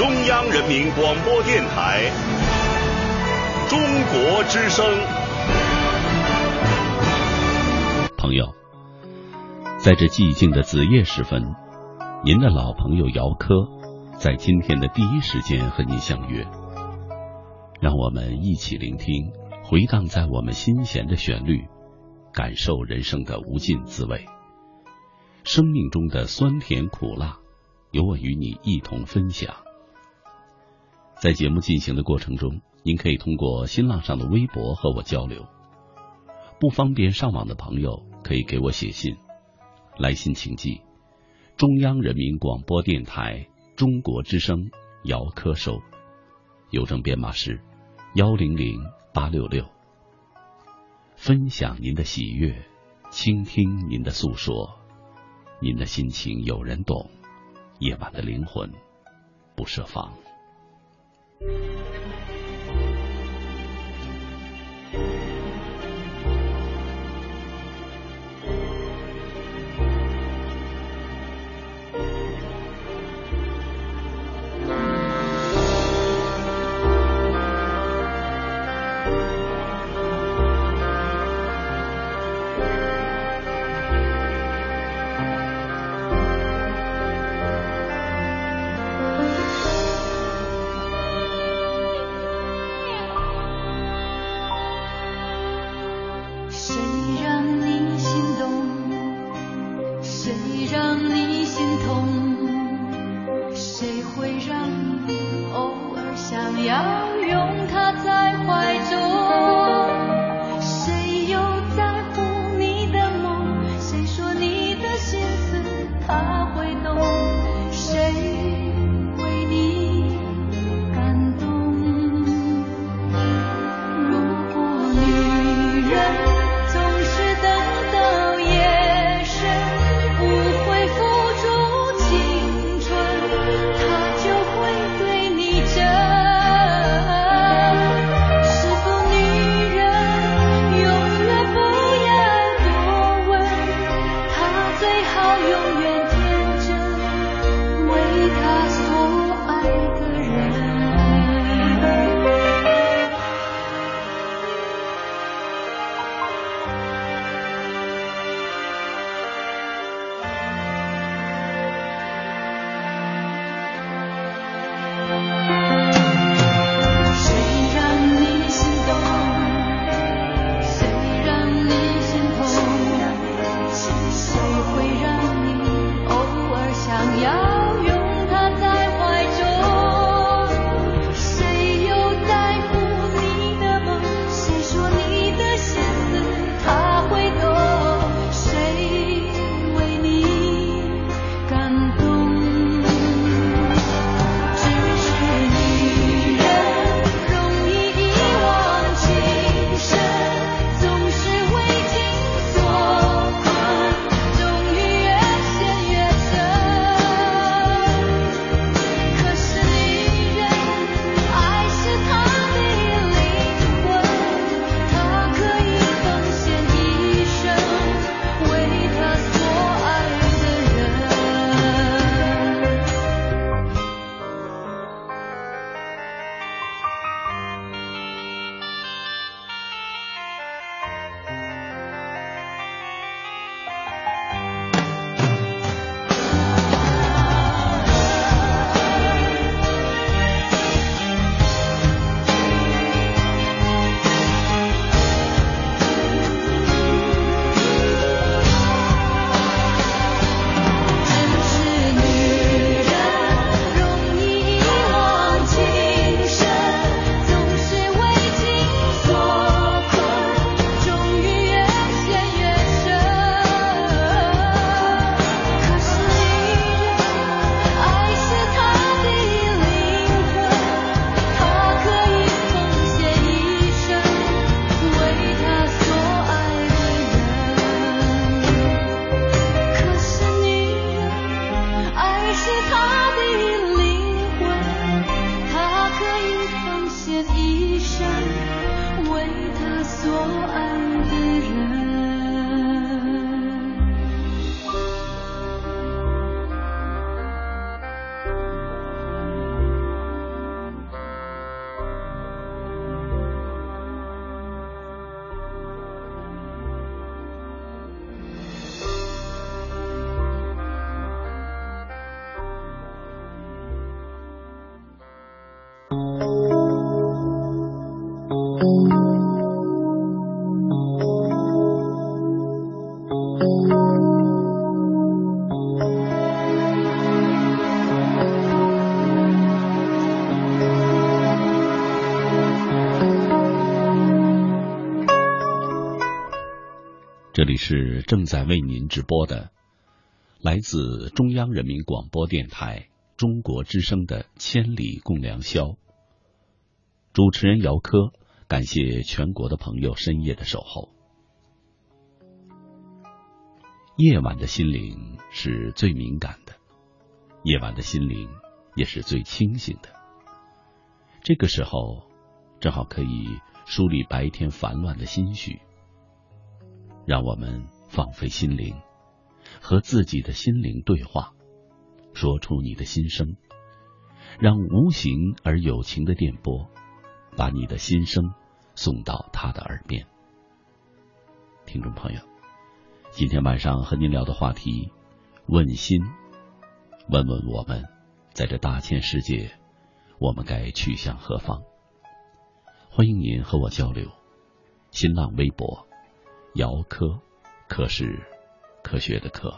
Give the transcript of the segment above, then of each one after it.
中央人民广播电台中国之声。朋友，在这寂静的子夜时分，您的老朋友姚科在今天的第一时间和您相约，让我们一起聆听回荡在我们心弦的旋律，感受人生的无尽滋味。生命中的酸甜苦辣，由我与你一同分享。在节目进行的过程中，您可以通过新浪上的微博和我交流。不方便上网的朋友，可以给我写信。来信请寄中央人民广播电台中国之声姚科收，邮政编码是幺零零八六六。分享您的喜悦，倾听您的诉说。您的心情有人懂，夜晚的灵魂不设防。Thank you. 是正在为您直播的，来自中央人民广播电台中国之声的《千里共良宵》。主持人姚科，感谢全国的朋友深夜的守候。夜晚的心灵是最敏感的，夜晚的心灵也是最清醒的。这个时候，正好可以梳理白天烦乱的心绪。让我们放飞心灵，和自己的心灵对话，说出你的心声，让无形而有情的电波，把你的心声送到他的耳边。听众朋友，今天晚上和您聊的话题，问心，问问我们，在这大千世界，我们该去向何方？欢迎您和我交流，新浪微博。姚科，科是科学的科。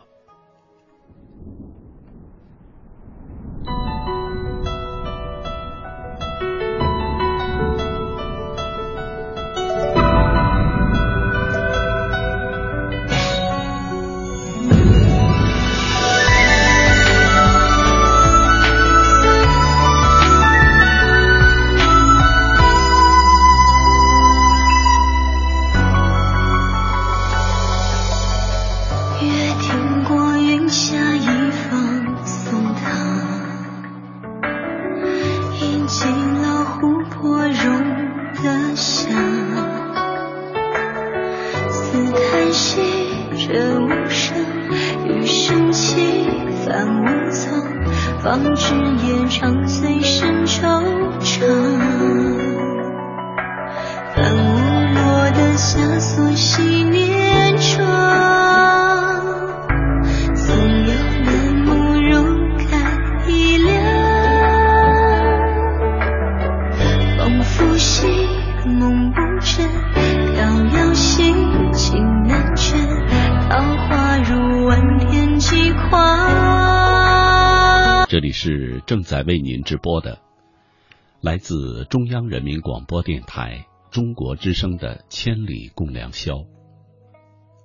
是正在为您直播的，来自中央人民广播电台中国之声的《千里共良宵》，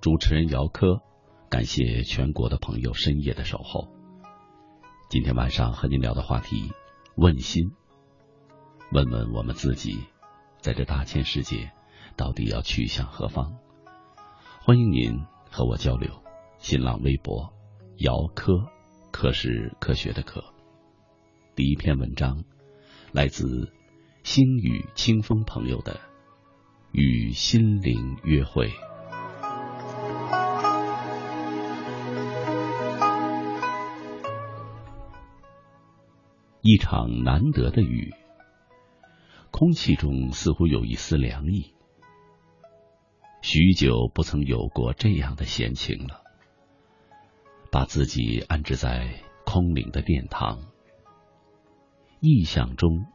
主持人姚科，感谢全国的朋友深夜的守候。今天晚上和您聊的话题，问心，问问我们自己，在这大千世界，到底要去向何方？欢迎您和我交流。新浪微博，姚科，科是科学的科。第一篇文章来自星宇清风朋友的《与心灵约会》。一场难得的雨，空气中似乎有一丝凉意。许久不曾有过这样的闲情了，把自己安置在空灵的殿堂。意象中，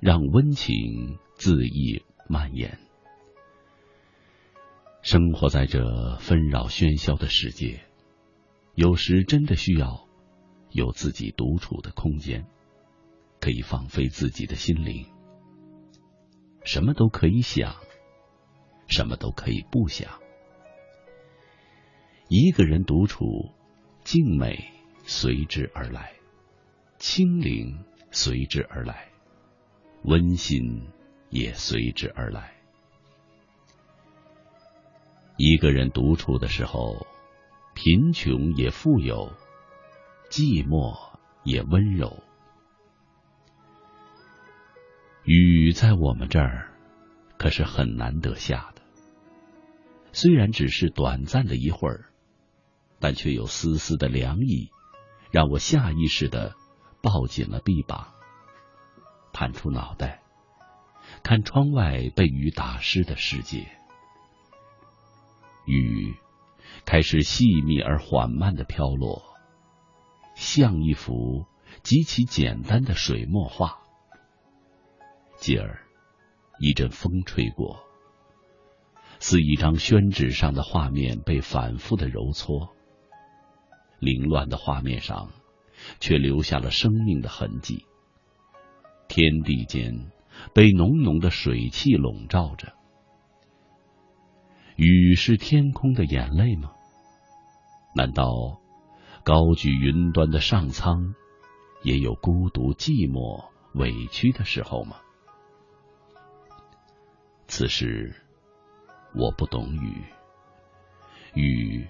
让温情恣意蔓延。生活在这纷扰喧嚣的世界，有时真的需要有自己独处的空间，可以放飞自己的心灵，什么都可以想，什么都可以不想。一个人独处，静美随之而来，清灵。随之而来，温馨也随之而来。一个人独处的时候，贫穷也富有，寂寞也温柔。雨在我们这儿可是很难得下的，虽然只是短暂的一会儿，但却有丝丝的凉意，让我下意识的。抱紧了臂膀，探出脑袋，看窗外被雨打湿的世界。雨开始细密而缓慢的飘落，像一幅极其简单的水墨画。继而，一阵风吹过，似一张宣纸上的画面被反复的揉搓，凌乱的画面上。却留下了生命的痕迹。天地间被浓浓的水汽笼罩着，雨是天空的眼泪吗？难道高举云端的上苍也有孤独、寂寞、委屈的时候吗？此时我不懂雨，雨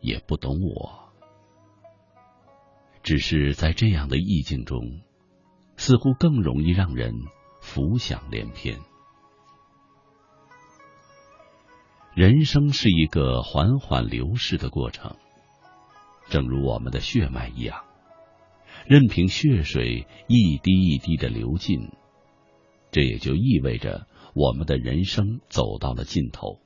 也不懂我，只是在这样的意境中，似乎更容易让人浮想联翩。人生是一个缓缓流逝的过程，正如我们的血脉一样，任凭血水一滴一滴的流尽，这也就意味着我们的人生走到了尽头。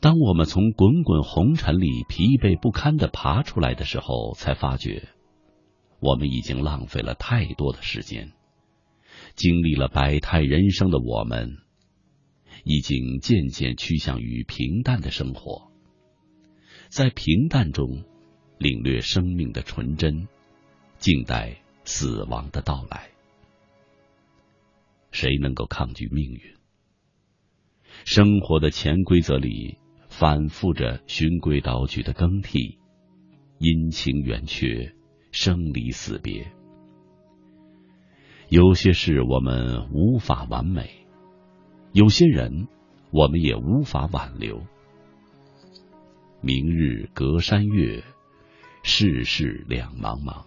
当我们从滚滚红尘里疲惫不堪的爬出来的时候，才发觉，我们已经浪费了太多的时间，经历了百态人生的我们。已经渐渐趋向于平淡的生活，在平淡中领略生命的纯真，静待死亡的到来。谁能够抗拒命运？生活的潜规则里反复着循规蹈矩的更替，阴晴圆缺，生离死别。有些事我们无法完美。有些人，我们也无法挽留。明日隔山月，世事两茫茫。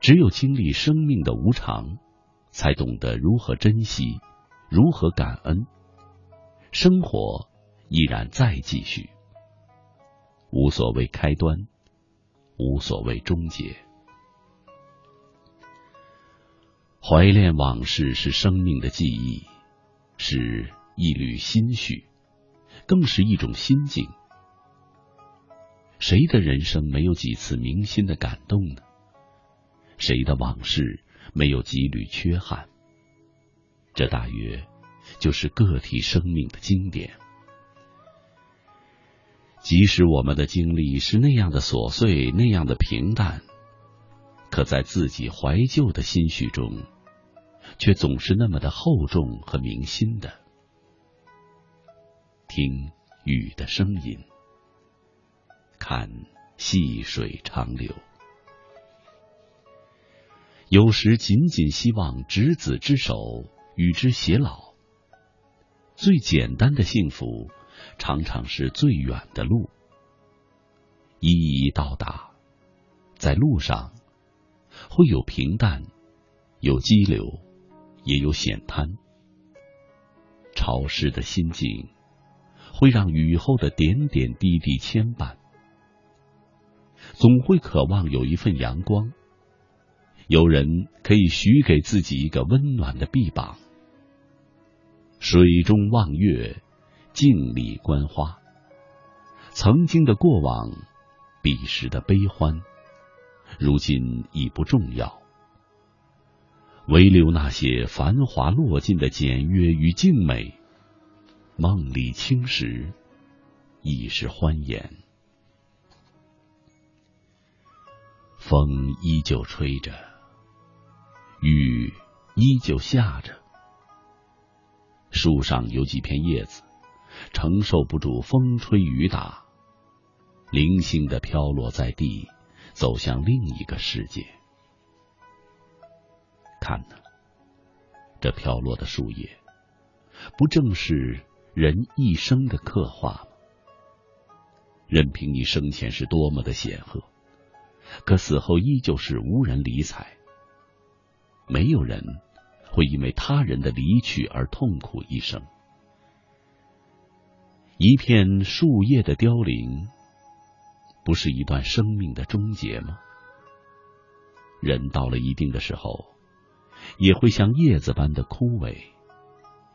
只有经历生命的无常，才懂得如何珍惜，如何感恩。生活依然在继续，无所谓开端，无所谓终结。怀恋往事是生命的记忆。是一缕心绪，更是一种心境。谁的人生没有几次铭心的感动呢？谁的往事没有几缕缺憾？这大约就是个体生命的经典。即使我们的经历是那样的琐碎，那样的平淡，可在自己怀旧的心绪中。却总是那么的厚重和铭心的。听雨的声音，看细水长流。有时仅仅希望执子之手，与之偕老。最简单的幸福，常常是最远的路。一一到达，在路上会有平淡，有激流。也有险滩，潮湿的心境会让雨后的点点滴滴牵绊。总会渴望有一份阳光，有人可以许给自己一个温暖的臂膀。水中望月，镜里观花。曾经的过往，彼时的悲欢，如今已不重要。唯留那些繁华落尽的简约与静美，梦里青石已是欢颜。风依旧吹着，雨依旧下着，树上有几片叶子承受不住风吹雨打，零星的飘落在地，走向另一个世界。看呐，这飘落的树叶，不正是人一生的刻画吗？任凭你生前是多么的显赫，可死后依旧是无人理睬。没有人会因为他人的离去而痛苦一生。一片树叶的凋零，不是一段生命的终结吗？人到了一定的时候。也会像叶子般的枯萎，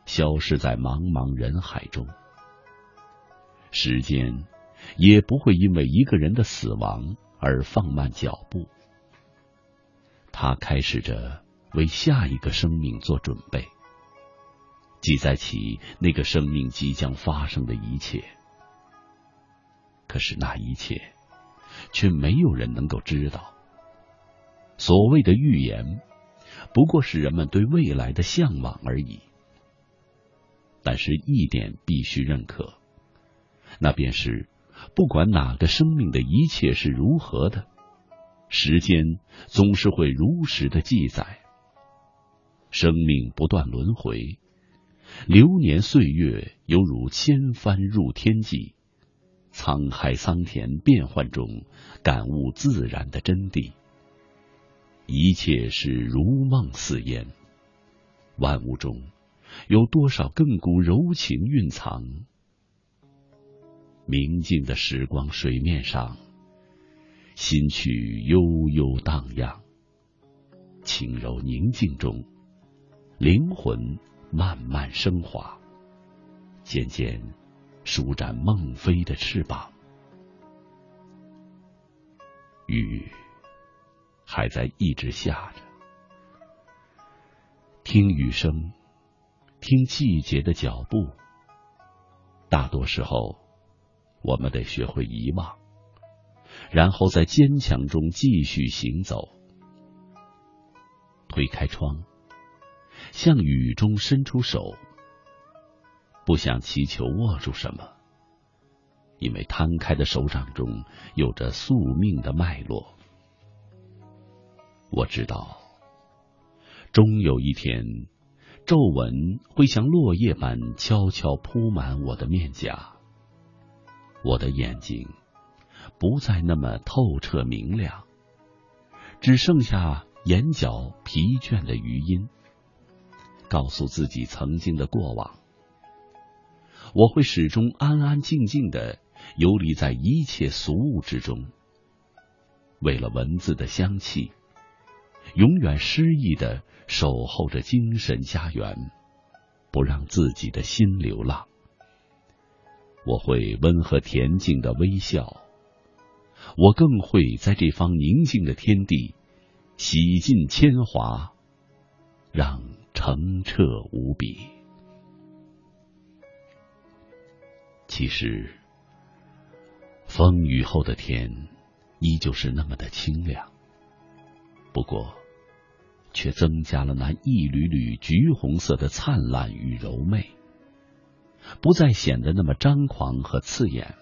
消失在茫茫人海中。时间也不会因为一个人的死亡而放慢脚步，他开始着为下一个生命做准备，记载起那个生命即将发生的一切。可是那一切，却没有人能够知道。所谓的预言。不过是人们对未来的向往而已。但是一点必须认可，那便是不管哪个生命的一切是如何的，时间总是会如实的记载。生命不断轮回，流年岁月犹如千帆入天际，沧海桑田变幻中感悟自然的真谛。一切是如梦似烟，万物中。有多少亘古柔情蕴藏？明净的时光水面上，心曲悠悠荡漾；轻柔宁静中，灵魂慢慢升华，渐渐舒展梦飞的翅膀。雨还在一直下着，听雨声。听季节的脚步，大多时候，我们得学会遗忘，然后在坚强中继续行走。推开窗，向雨中伸出手，不想祈求握住什么，因为摊开的手掌中有着宿命的脉络。我知道，终有一天。皱纹会像落叶般悄悄铺满我的面颊，我的眼睛不再那么透彻明亮，只剩下眼角疲倦的余音，告诉自己曾经的过往。我会始终安安静静的游离在一切俗物之中，为了文字的香气。永远诗意的守候着精神家园，不让自己的心流浪。我会温和恬静的微笑，我更会在这方宁静的天地洗尽铅华，让澄澈无比。其实，风雨后的天依旧是那么的清凉，不过。却增加了那一缕缕橘红色的灿烂与柔媚，不再显得那么张狂和刺眼，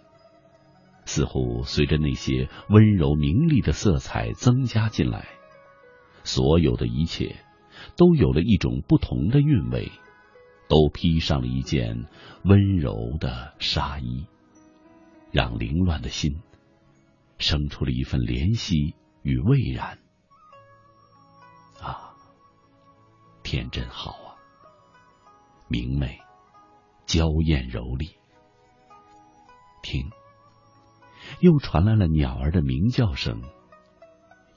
似乎随着那些温柔明丽的色彩增加进来，所有的一切都有了一种不同的韵味，都披上了一件温柔的纱衣，让凌乱的心生出了一份怜惜与蔚然。啊天真好啊，明媚、娇艳、柔丽。听，又传来了鸟儿的鸣叫声，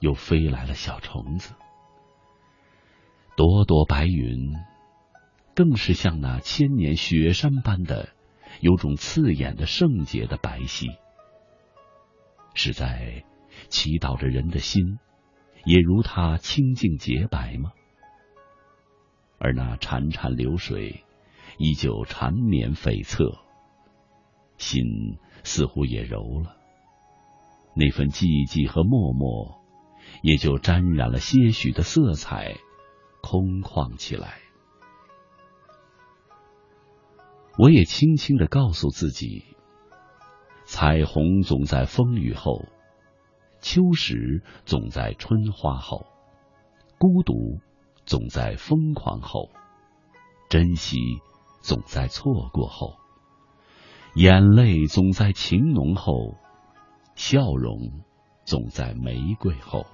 又飞来了小虫子。朵朵白云，更是像那千年雪山般的，有种刺眼的圣洁的白皙，是在祈祷着人的心，也如它清净洁白吗？而那潺潺流水依旧缠绵悱恻，心似乎也柔了，那份寂寂和默默也就沾染了些许的色彩，空旷起来。我也轻轻的告诉自己：彩虹总在风雨后，秋实总在春花后，孤独。总在疯狂后，珍惜总在错过后，眼泪总在情浓后，笑容总在玫瑰后。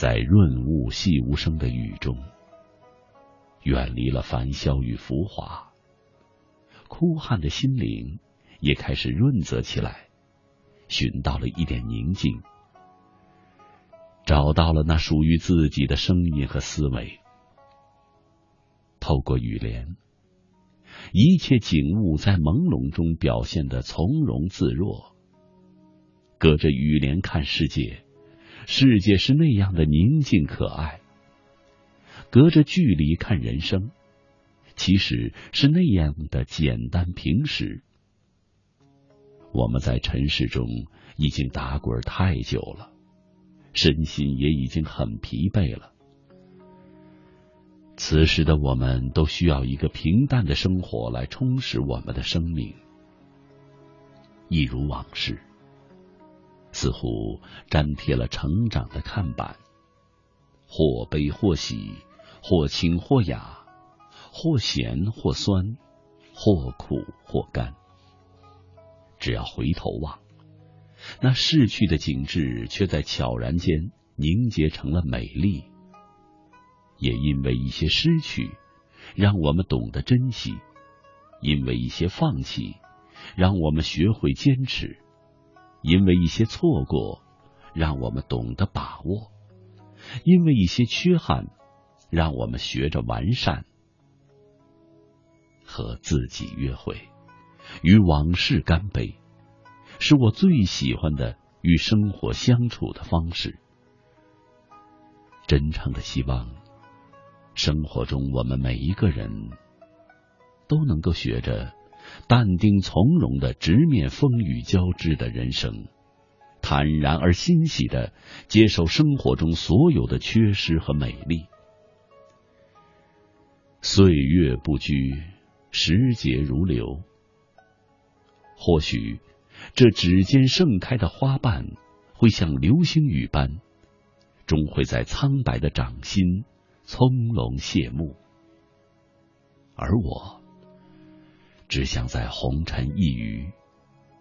在润物细无声的雨中，远离了繁嚣与浮华，枯旱的心灵也开始润泽起来，寻到了一点宁静。找到了那属于自己的声音和思维。透过雨帘，一切景物在朦胧中表现的从容自若。隔着雨帘看世界，世界是那样的宁静可爱；隔着距离看人生，其实是那样的简单平实。我们在尘世中已经打滚太久了。身心也已经很疲惫了，此时的我们都需要一个平淡的生活来充实我们的生命，一如往事，似乎粘贴了成长的看板，或悲或喜，或清或雅，或咸或酸，或苦或甘。只要回头望，那逝去的景致却在悄然间凝结成了美丽。也因为一些失去，让我们懂得珍惜；因为一些放弃，让我们学会坚持；因为一些错过，让我们懂得把握；因为一些缺憾，让我们学着完善。和自己约会，与往事干杯，是我最喜欢的与生活相处的方式。真诚的希望。生活中，我们每一个人都能够学着淡定从容的直面风雨交织的人生，坦然而欣喜的接受生活中所有的缺失和美丽。岁月不居，时节如流。或许，这指尖盛开的花瓣，会像流星雨般，终会在苍白的掌心。从容谢幕，而我只想在红尘一隅，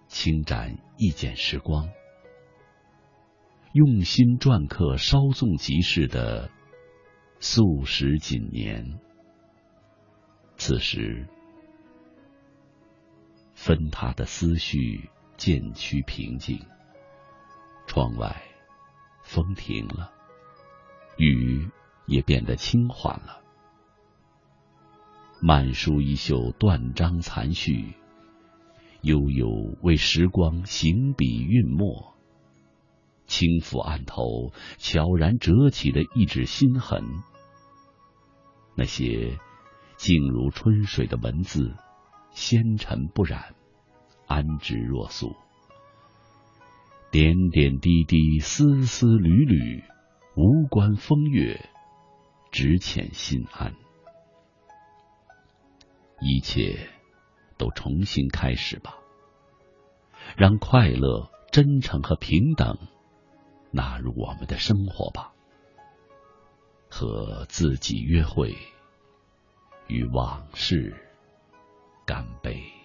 轻展一剪时光，用心篆刻稍纵即逝的素食锦年。此时，分他的思绪渐趋平静，窗外风停了，雨。也变得轻缓了。满书一袖断章残絮，悠悠为时光行笔韵墨。轻抚案头悄然折起的一纸心痕，那些静如春水的文字，纤尘不染，安之若素。点点滴滴，丝丝缕缕，无关风月。只遣心安，一切都重新开始吧。让快乐、真诚和平等纳入我们的生活吧。和自己约会，与往事干杯。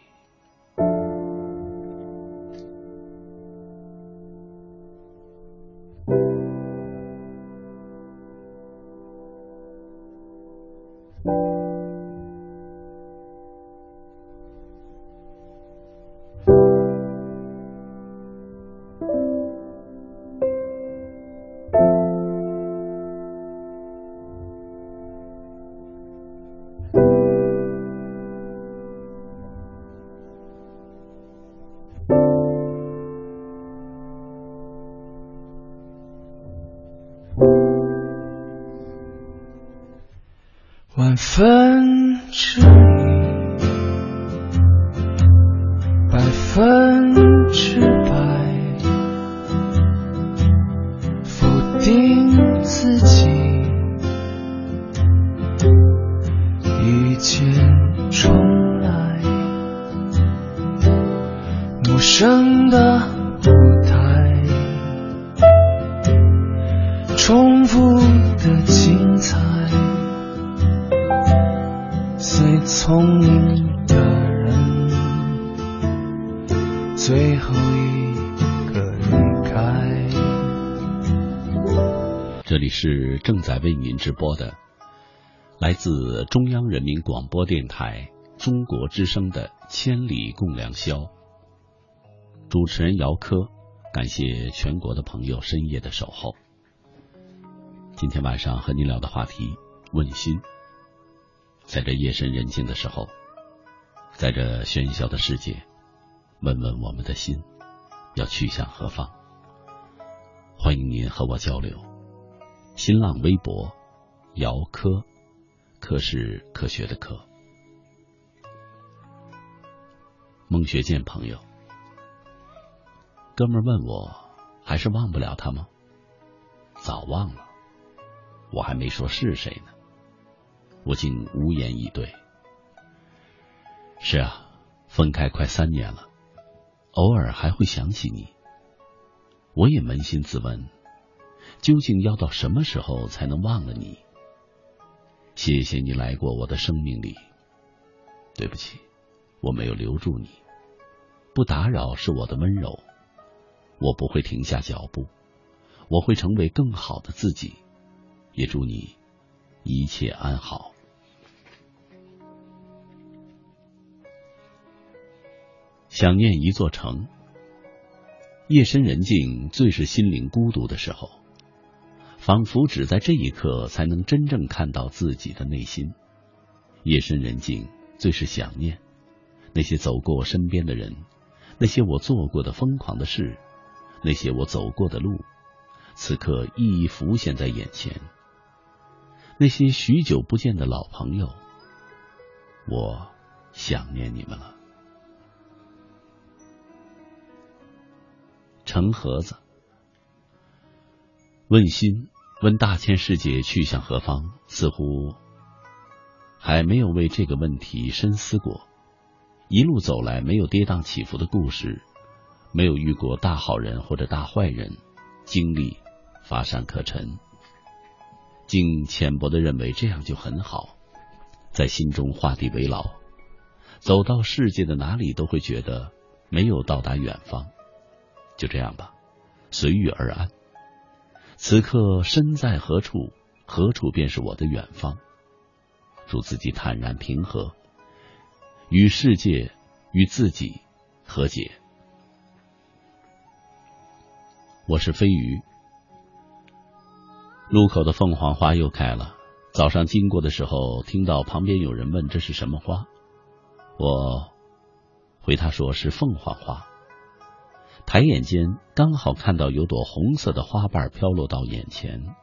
在为您直播的，来自中央人民广播电台中国之声的《千里共良宵》，主持人姚科，感谢全国的朋友深夜的守候。今天晚上和您聊的话题问心，在这夜深人静的时候，在这喧嚣的世界，问问我们的心要去向何方？欢迎您和我交流。新浪微博，姚科，科是科学的科。孟学健朋友，哥们问我，还是忘不了他吗？早忘了，我还没说是谁呢。我竟无言以对。是啊，分开快三年了，偶尔还会想起你。我也扪心自问，究竟要到什么时候才能忘了你？谢谢你来过我的生命里。对不起，我没有留住你。不打扰是我的温柔。我不会停下脚步，我会成为更好的自己。也祝你一切安好。想念一座城，夜深人静，最是心灵孤独的时候，仿佛只在这一刻才能真正看到自己的内心。夜深人静，最是想念那些走过我身边的人，那些我做过的疯狂的事，那些我走过的路，此刻一一浮现在眼前。那些许久不见的老朋友，我想念你们了。成盒子，问心，问大千世界去向何方？似乎还没有为这个问题深思过。一路走来，没有跌宕起伏的故事，没有遇过大好人或者大坏人，经历乏善可陈，竟浅薄的认为这样就很好，在心中画地为牢，走到世界的哪里都会觉得没有到达远方。就这样吧，随遇而安。此刻身在何处，何处便是我的远方。祝自己坦然平和，与世界、与自己和解。我是飞鱼。路口的凤凰花又开了。早上经过的时候，听到旁边有人问这是什么花，我回他说是凤凰花。抬眼间，刚好看到有朵红色的花瓣飘落到眼前，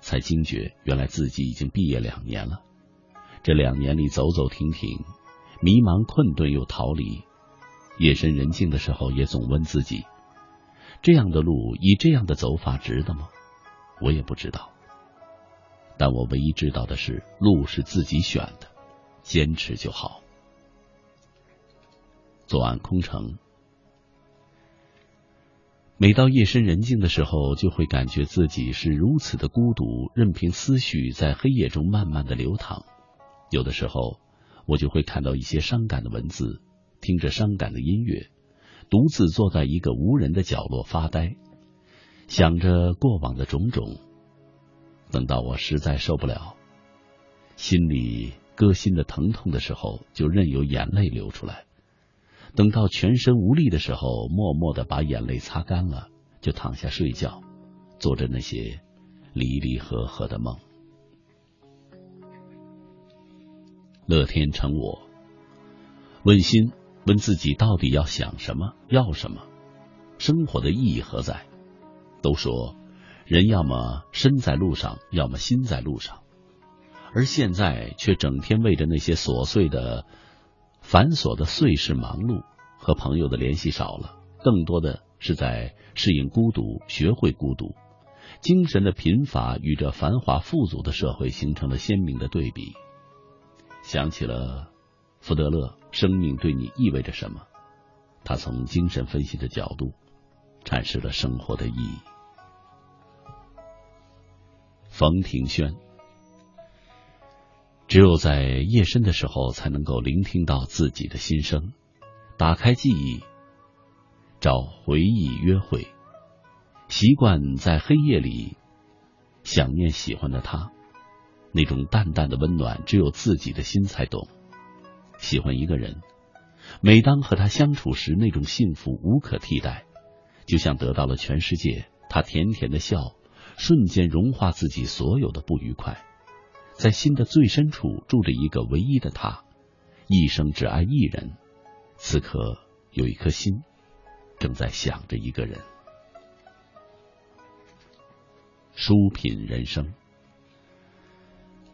才惊觉原来自己已经毕业两年了。这两年里走走停停，迷茫困顿又逃离，夜深人静的时候也总问自己：这样的路，以这样的走法值得吗？我也不知道，但我唯一知道的是，路是自己选的，坚持就好。昨晚空城。每到夜深人静的时候，就会感觉自己是如此的孤独，任凭思绪在黑夜中慢慢的流淌。有的时候，我就会看到一些伤感的文字，听着伤感的音乐，独自坐在一个无人的角落发呆，想着过往的种种。等到我实在受不了，心里割心的疼痛的时候，就任由眼泪流出来。等到全身无力的时候，默默的把眼泪擦干了，就躺下睡觉，做着那些离离合合的梦。乐天成我，问心问自己到底要想什么，要什么，生活的意义何在？都说人要么身在路上，要么心在路上，而现在却整天为着那些琐碎的。繁琐的碎事忙碌，和朋友的联系少了，更多的是在适应孤独，学会孤独。精神的贫乏与这繁华富足的社会形成了鲜明的对比。想起了福德勒，生命对你意味着什么？他从精神分析的角度阐释了生活的意义。冯庭轩。只有在夜深的时候，才能够聆听到自己的心声，打开记忆，找回忆约会，习惯在黑夜里想念喜欢的他，那种淡淡的温暖，只有自己的心才懂。喜欢一个人，每当和他相处时，那种幸福无可替代，就像得到了全世界。他甜甜的笑，瞬间融化自己所有的不愉快。在心的最深处住着一个唯一的他，一生只爱一人。此刻有一颗心正在想着一个人。书品人生，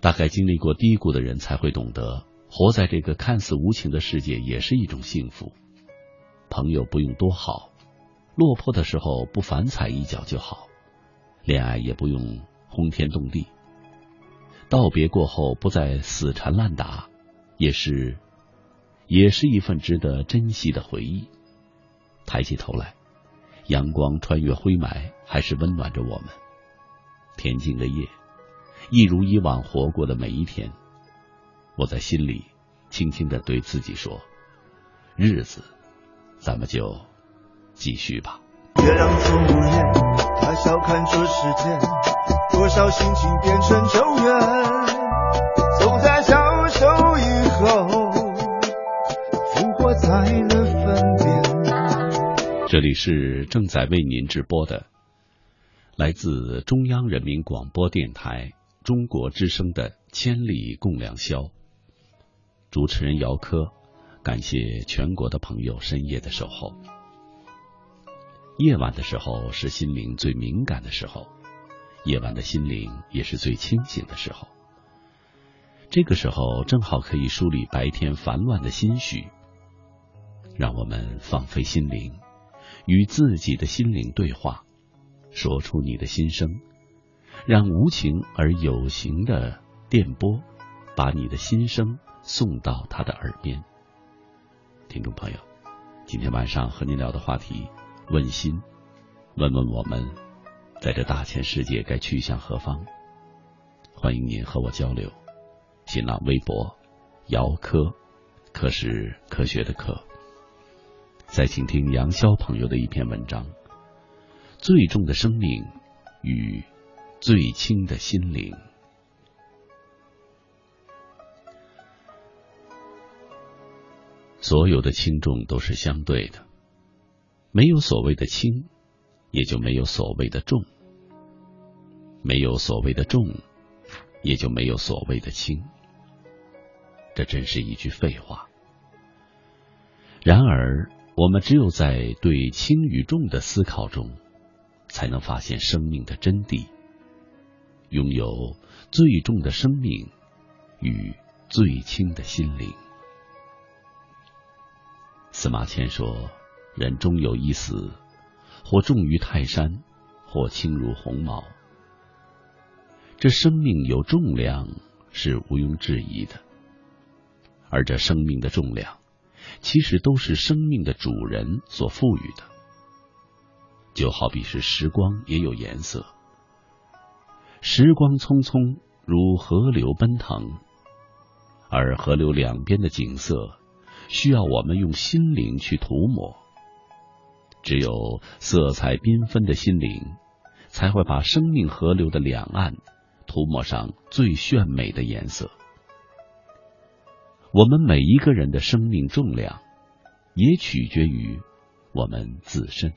大概经历过低谷的人才会懂得，活在这个看似无情的世界也是一种幸福。朋友不用多好，落魄的时候不反踩一脚就好；恋爱也不用轰天动地。道别过后不再死缠烂打，也是，也是一份值得珍惜的回忆。抬起头来，阳光穿越灰霾，还是温暖着我们。恬静的夜，一如以往活过的每一天，我在心里轻轻的对自己说：“日子，咱们就继续吧。”别让昨夜他笑看这世间，多少心情变成咒怨，总在消瘦以后，复活才能分辨。这里是正在为您直播的，来自中央人民广播电台中国之声的《千里共良宵》，主持人姚科，感谢全国的朋友深夜的守候。夜晚的时候是心灵最敏感的时候，夜晚的心灵也是最清醒的时候。这个时候正好可以梳理白天烦乱的心绪，让我们放飞心灵，与自己的心灵对话，说出你的心声，让无情而有形的电波把你的心声送到他的耳边。听众朋友，今天晚上和您聊的话题。问心，问问我们，在这大千世界该去向何方？欢迎您和我交流。新浪微博，姚科，科是科学的科。再请听杨潇朋友的一篇文章：最重的生命与最轻的心灵。所有的轻重都是相对的。没有所谓的轻，也就没有所谓的重；没有所谓的重，也就没有所谓的轻。这真是一句废话。然而，我们只有在对轻与重的思考中，才能发现生命的真谛，拥有最重的生命与最轻的心灵。司马迁说。人终有一死，或重于泰山，或轻如鸿毛。这生命有重量是毋庸置疑的，而这生命的重量，其实都是生命的主人所赋予的。就好比是时光也有颜色，时光匆匆如河流奔腾，而河流两边的景色，需要我们用心灵去涂抹。只有色彩缤纷的心灵，才会把生命河流的两岸涂抹上最炫美的颜色。我们每一个人的生命重量，也取决于我们自身。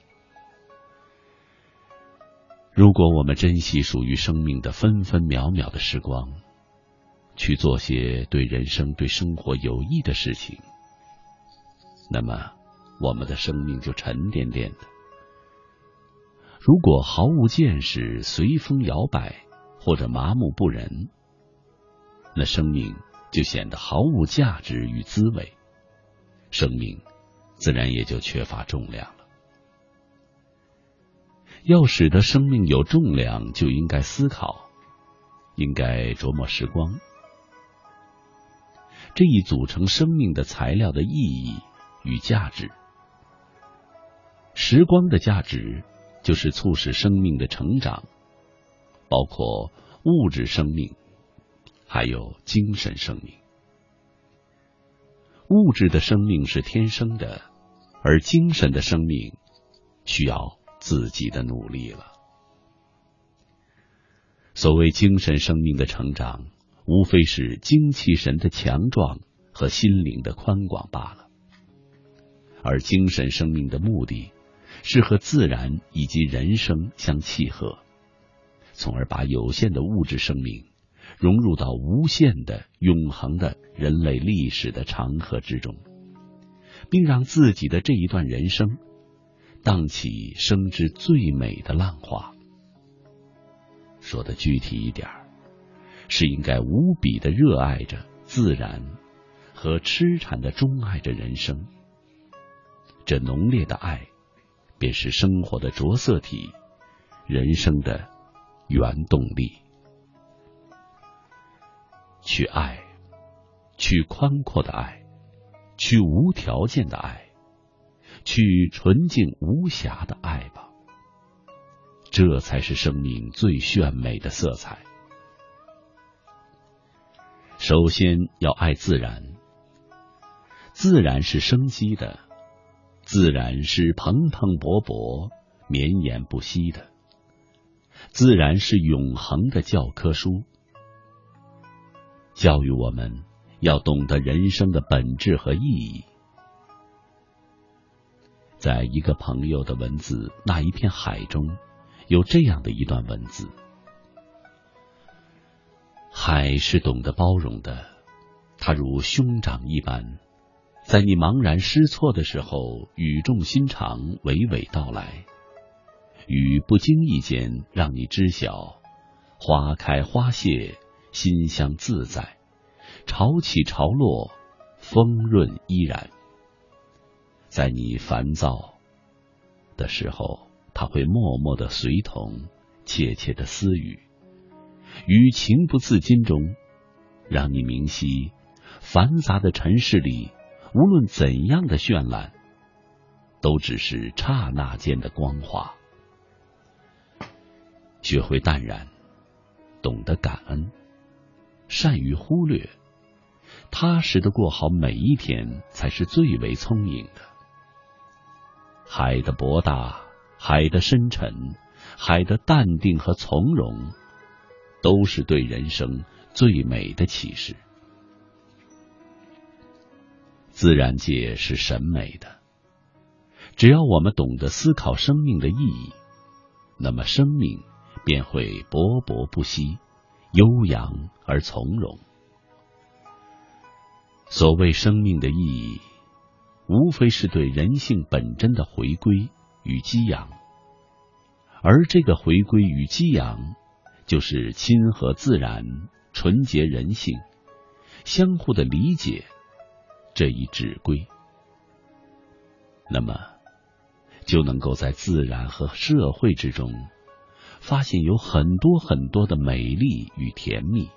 如果我们珍惜属于生命的分分秒秒的时光，去做些对人生、对生活有益的事情，那么。我们的生命就沉甸甸的。如果毫无见识、随风摇摆，或者麻木不仁，那生命就显得毫无价值与滋味，生命自然也就缺乏重量了。要使得生命有重量，就应该思考，应该琢磨时光这一组成生命的材料的意义与价值。时光的价值，就是促使生命的成长，包括物质生命，还有精神生命。物质的生命是天生的，而精神的生命需要自己的努力了。所谓精神生命的成长，无非是精气神的强壮和心灵的宽广罢了，而精神生命的目的。是和自然以及人生相契合，从而把有限的物质生命融入到无限的永恒的人类历史的长河之中，并让自己的这一段人生荡起生之最美的浪花。说的具体一点是应该无比的热爱着自然和痴缠的钟爱着人生，这浓烈的爱。便是生活的着色体，人生的原动力。去爱，去宽阔的爱，去无条件的爱，去纯净无瑕的爱吧。这才是生命最炫美的色彩。首先要爱自然，自然是生机的，自然是蓬蓬勃勃、绵延不息的，自然是永恒的教科书，教育我们要懂得人生的本质和意义。在一个朋友的文字那一片海中，有这样的一段文字。海是懂得包容的，它如兄长一般，在你茫然失措的时候，语重心长，娓娓道来，雨不经意间让你知晓，花开花谢，馨香自在，潮起潮落，丰润依然。在你烦躁的时候，他会默默的随同，切切的私语。于情不自禁中，让你明晰，繁杂的尘世里，无论怎样的绚烂，都只是刹那间的光华。学会淡然，懂得感恩，善于忽略，踏实的过好每一天，才是最为聪颖的。海的博大，海的深沉，海的淡定和从容。都是对人生最美的启示。自然界是审美的，只要我们懂得思考生命的意义，那么生命便会勃勃不息，悠扬而从容。所谓生命的意义，无非是对人性本真的回归与激扬，而这个回归与激扬。就是亲和自然、纯洁人性、相互的理解这一指归，那么就能够在自然和社会之中发现有很多很多的美丽与甜蜜。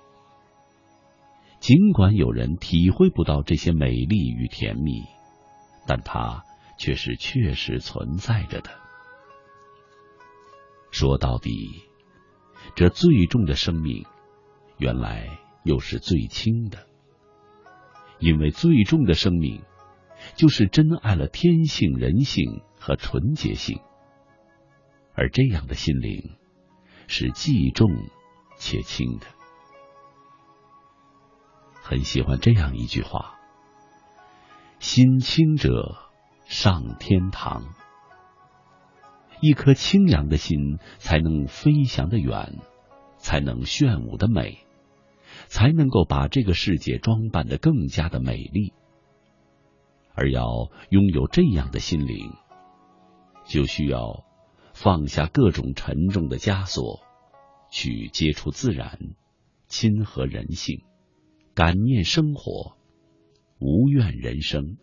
尽管有人体会不到这些美丽与甜蜜，但它却是确实存在着的。说到底。这最重的生命，原来又是最轻的，因为最重的生命，就是真爱了天性、人性和纯洁性，而这样的心灵，是既重且轻的。很喜欢这样一句话：“心轻者上天堂。”一颗清扬的心，才能飞翔的远，才能炫舞的美，才能够把这个世界装扮的更加的美丽。而要拥有这样的心灵，就需要放下各种沉重的枷锁，去接触自然，亲和人性，感念生活，无怨人生。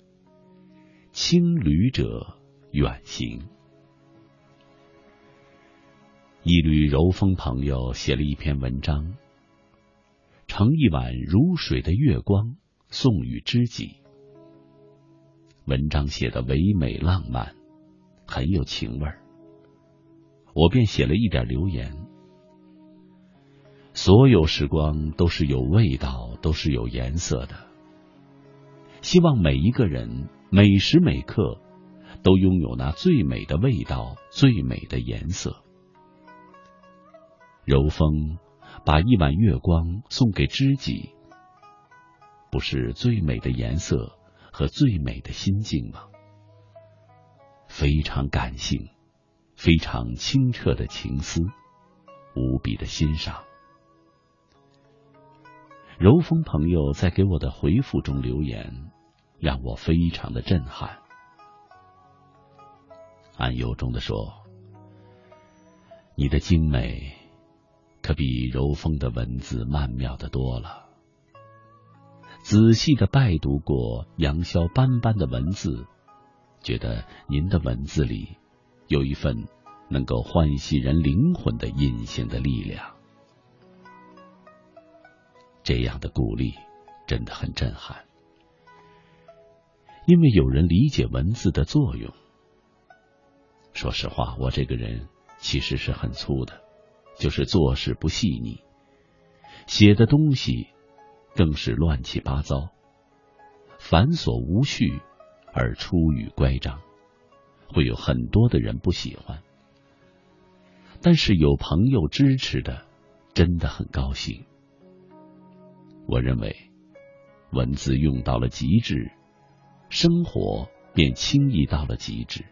轻旅者远行。一缕柔风朋友写了一篇文章，盛一碗如水的月光送与知己。文章写的唯美浪漫，很有情味儿。我便写了一点留言。所有时光都是有味道，都是有颜色的。希望每一个人每时每刻都拥有那最美的味道，最美的颜色。柔风把一碗月光送给知己，不是最美的颜色和最美的心境吗？非常感性，非常清澈的情思，无比的欣赏。柔风朋友在给我的回复中留言，让我非常的震撼。暗由衷的说：“你的精美。”可比柔风的文字曼妙的多了。仔细的拜读过杨潇斑斑的文字，觉得您的文字里有一份能够唤醒人灵魂的隐形的力量。这样的鼓励真的很震撼，因为有人理解文字的作用。说实话，我这个人其实是很粗的，就是做事不细腻，写的东西更是乱七八糟，繁琐无序而出语乖张，会有很多的人不喜欢。但是有朋友支持的，真的很高兴。我认为，文字用到了极致，生活便轻易到了极致。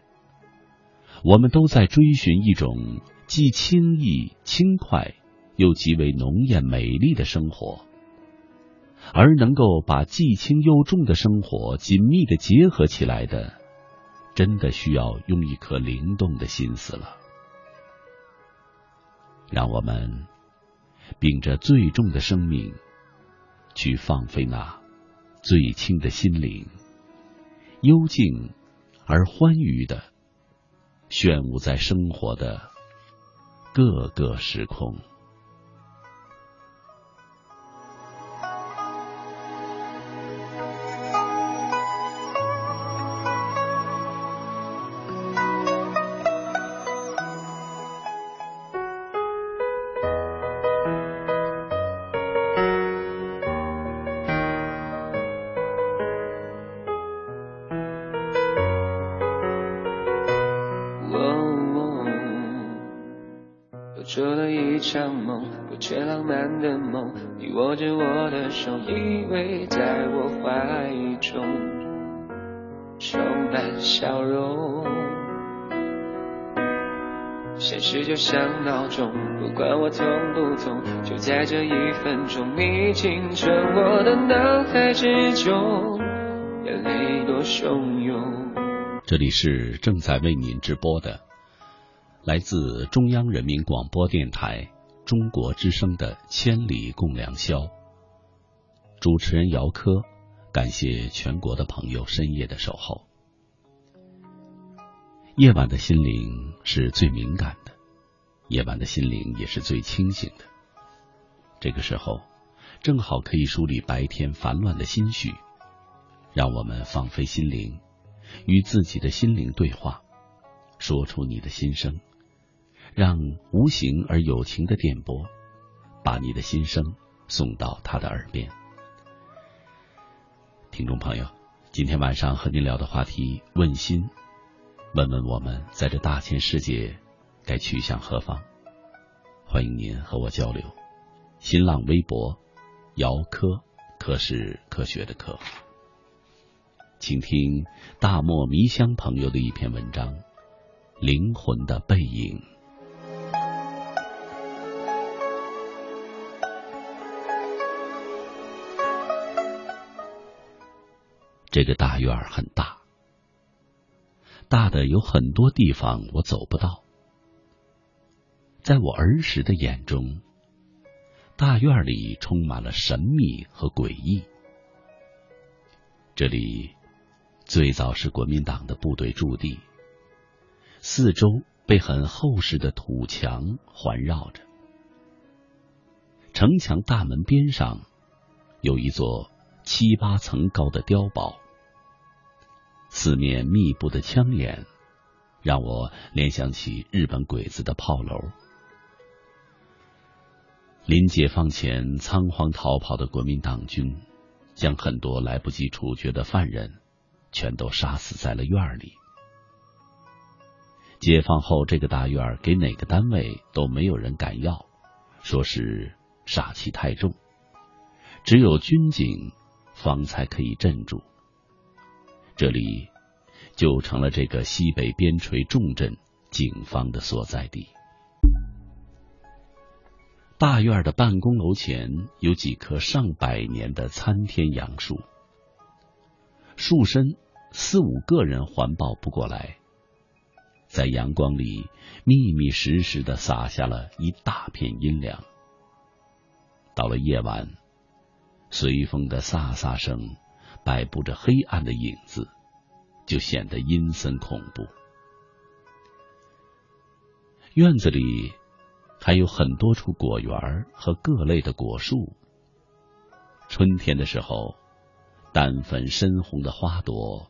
我们都在追寻一种既轻易轻快，又极为浓艳美丽的生活，而能够把既轻又重的生活紧密的结合起来的，真的需要用一颗灵动的心思了。让我们秉着最重的生命，去放飞那最轻的心灵，幽静而欢愉的。炫舞在生活的各个时空。像闹钟，不管我痛不痛，就在这一分钟，你进入我的脑海之中，眼泪多汹涌。这里是正在为您直播的，来自中央人民广播电台中国之声的《千里共良宵》。主持人姚科，感谢全国的朋友深夜的守候。夜晚的心灵是最敏感，夜晚的心灵也是最清醒的。这个时候，正好可以梳理白天烦乱的心绪，让我们放飞心灵，与自己的心灵对话，说出你的心声，让无形而有情的电波，把你的心声送到他的耳边。听众朋友，今天晚上和您聊的话题问心，问问我们在这大千世界该去向何方？欢迎您和我交流。新浪微博姚科，科是科学的科。请听大漠迷香朋友的一篇文章《灵魂的背影》。这个大院很大，大的有很多地方我走不到。在我儿时的眼中，大院里充满了神秘和诡异。这里最早是国民党的部队驻地，四周被很厚实的土墙环绕着。城墙大门边上有一座七八层高的碉堡。四面密布的枪眼，让我联想起日本鬼子的炮楼。临解放前仓皇逃跑的国民党军，将很多来不及处决的犯人，全都杀死在了院里。解放后，这个大院给哪个单位都没有人敢要，说是煞气太重，只有军警方才可以镇住。这里就成了这个西北边陲重镇警方的所在地。大院的办公楼前有几棵上百年的参天杨树，树身四五个人环抱不过来，在阳光里密密实实的洒下了一大片阴凉。到了夜晚，随风的飒飒声。摆布着黑暗的影子，就显得阴森恐怖。院子里还有很多处果园和各类的果树，春天的时候，淡粉深红的花朵，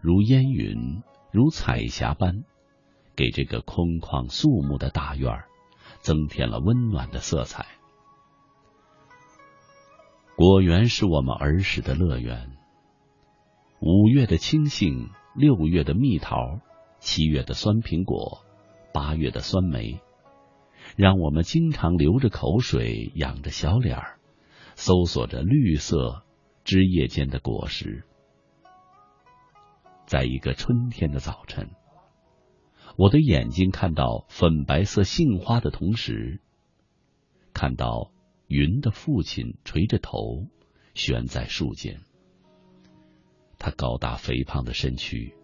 如烟云，如彩霞般，给这个空旷肃穆的大院增添了温暖的色彩。果园是我们儿时的乐园。五月的青杏，六月的蜜桃，七月的酸苹果，八月的酸梅，让我们经常流着口水，仰着小脸儿。搜索着绿色枝叶间的果实，在一个春天的早晨，我的眼睛看到粉白色杏花的同时，看到云的父亲垂着头悬在树间。他高大肥胖的身躯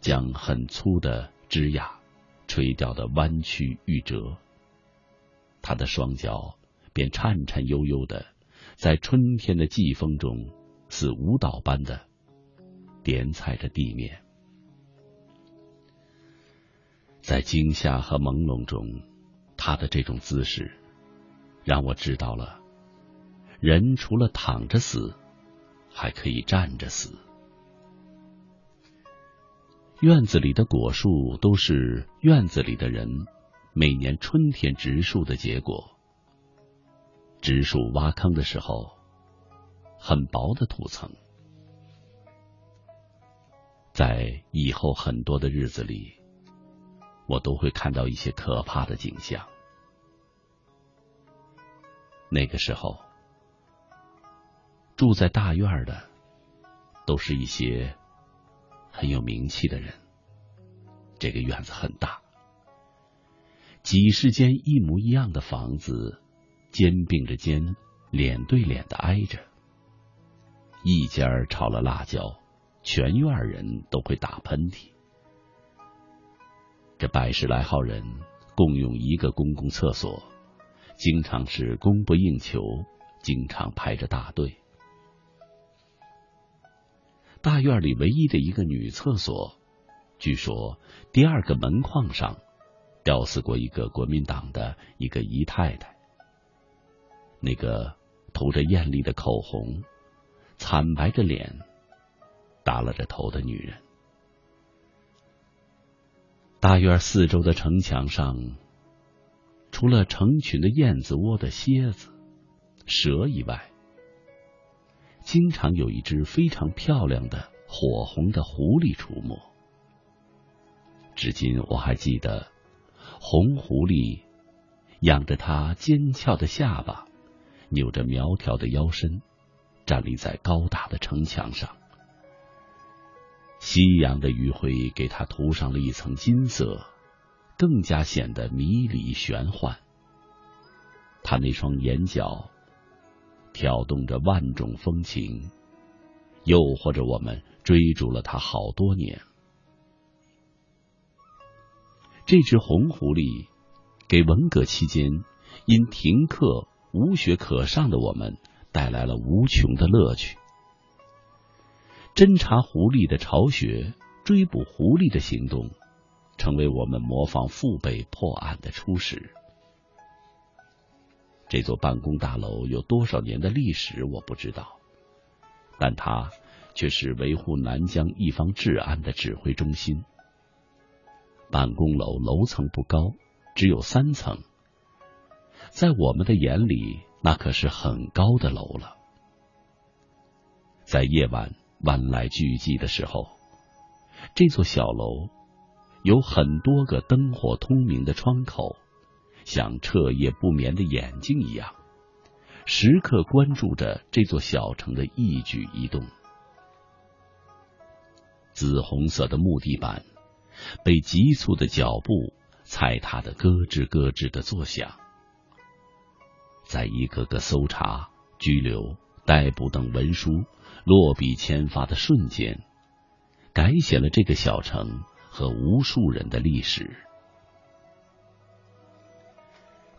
将很粗的枝桠垂掉的弯曲欲折，他的双脚便颤颤悠悠的。在春天的季风中，似舞蹈般的点踩着地面。在惊吓和朦胧中，他的这种姿势让我知道了，人除了躺着死，还可以站着死。院子里的果树都是院子里的人每年春天植树的结果。植树挖坑的时候，很薄的土层，在以后很多的日子里，我都会看到一些可怕的景象。那个时候，住在大院的都是一些很有名气的人。这个院子很大，几十间一模一样的房子。肩并着肩，脸对脸的挨着。一家炒了辣椒，全院人都会打喷嚏。这百十来号人共用一个公共厕所，经常是供不应求，经常排着大队。大院里唯一的一个女厕所，据说第二个门框上吊死过一个国民党的一个姨太太。那个涂着艳丽的口红、惨白着脸、耷拉着头的女人。大院四周的城墙上，除了成群的燕子窝的蝎子、蛇以外，经常有一只非常漂亮的火红的狐狸出没。至今我还记得，红狐狸仰着它尖翘的下巴。扭着苗条的腰身，站立在高大的城墙上。夕阳的余晖给他涂上了一层金色，更加显得迷离玄幻。他那双眼角挑动着万种风情，诱惑着我们追逐了他好多年。这只红狐狸给文革期间因停课。无学可上的我们带来了无穷的乐趣。侦查狐狸的巢穴、追捕狐狸的行动，成为我们模仿父辈破案的初始。这座办公大楼有多少年的历史我不知道，但它却是维护南疆一方治安的指挥中心。办公楼楼层不高，只有三层。在我们的眼里，那可是很高的楼了。在夜晚万籁俱寂的时候，这座小楼有很多个灯火通明的窗口，像彻夜不眠的眼睛一样，时刻关注着这座小城的一举一动。紫红色的木地板被急促的脚步踩踏的咯吱咯吱的作响。在一个个搜查、拘留、逮捕等文书落笔签发的瞬间，改写了这个小城和无数人的历史。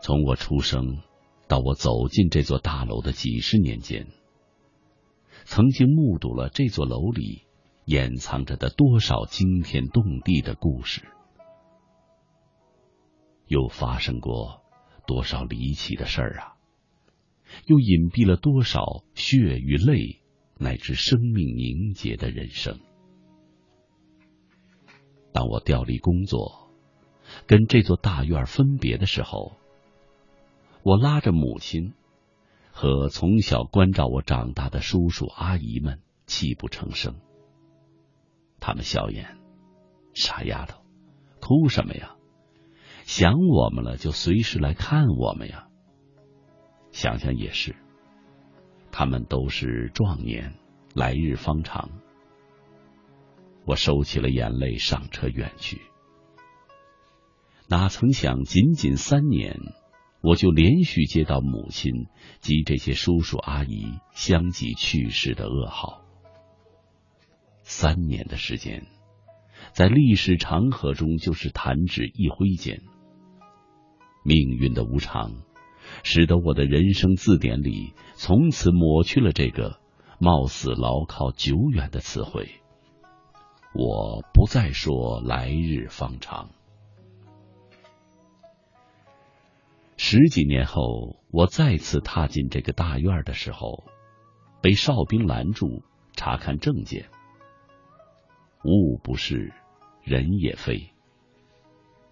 从我出生到我走进这座大楼的几十年间，曾经目睹了这座楼里掩藏着的多少惊天动地的故事，又发生过多少离奇的事儿啊！又隐蔽了多少血与泪乃至生命凝结的人生。当我调离工作，跟这座大院分别的时候，我拉着母亲和从小关照我长大的叔叔阿姨们泣不成声。他们笑言：“傻丫头，哭什么呀？想我们了就随时来看我们呀。”想想也是，他们都是壮年，来日方长。我收起了眼泪，上车远去。哪曾想，仅仅三年，我就连续接到母亲及这些叔叔阿姨相继去世的噩耗。三年的时间，在历史长河中就是弹指一挥间。命运的无常。使得我的人生字典里从此抹去了这个貌似牢靠久远的词汇。我不再说来日方长。十几年后，我再次踏进这个大院的时候，被哨兵拦住查看证件。物不是，人也非。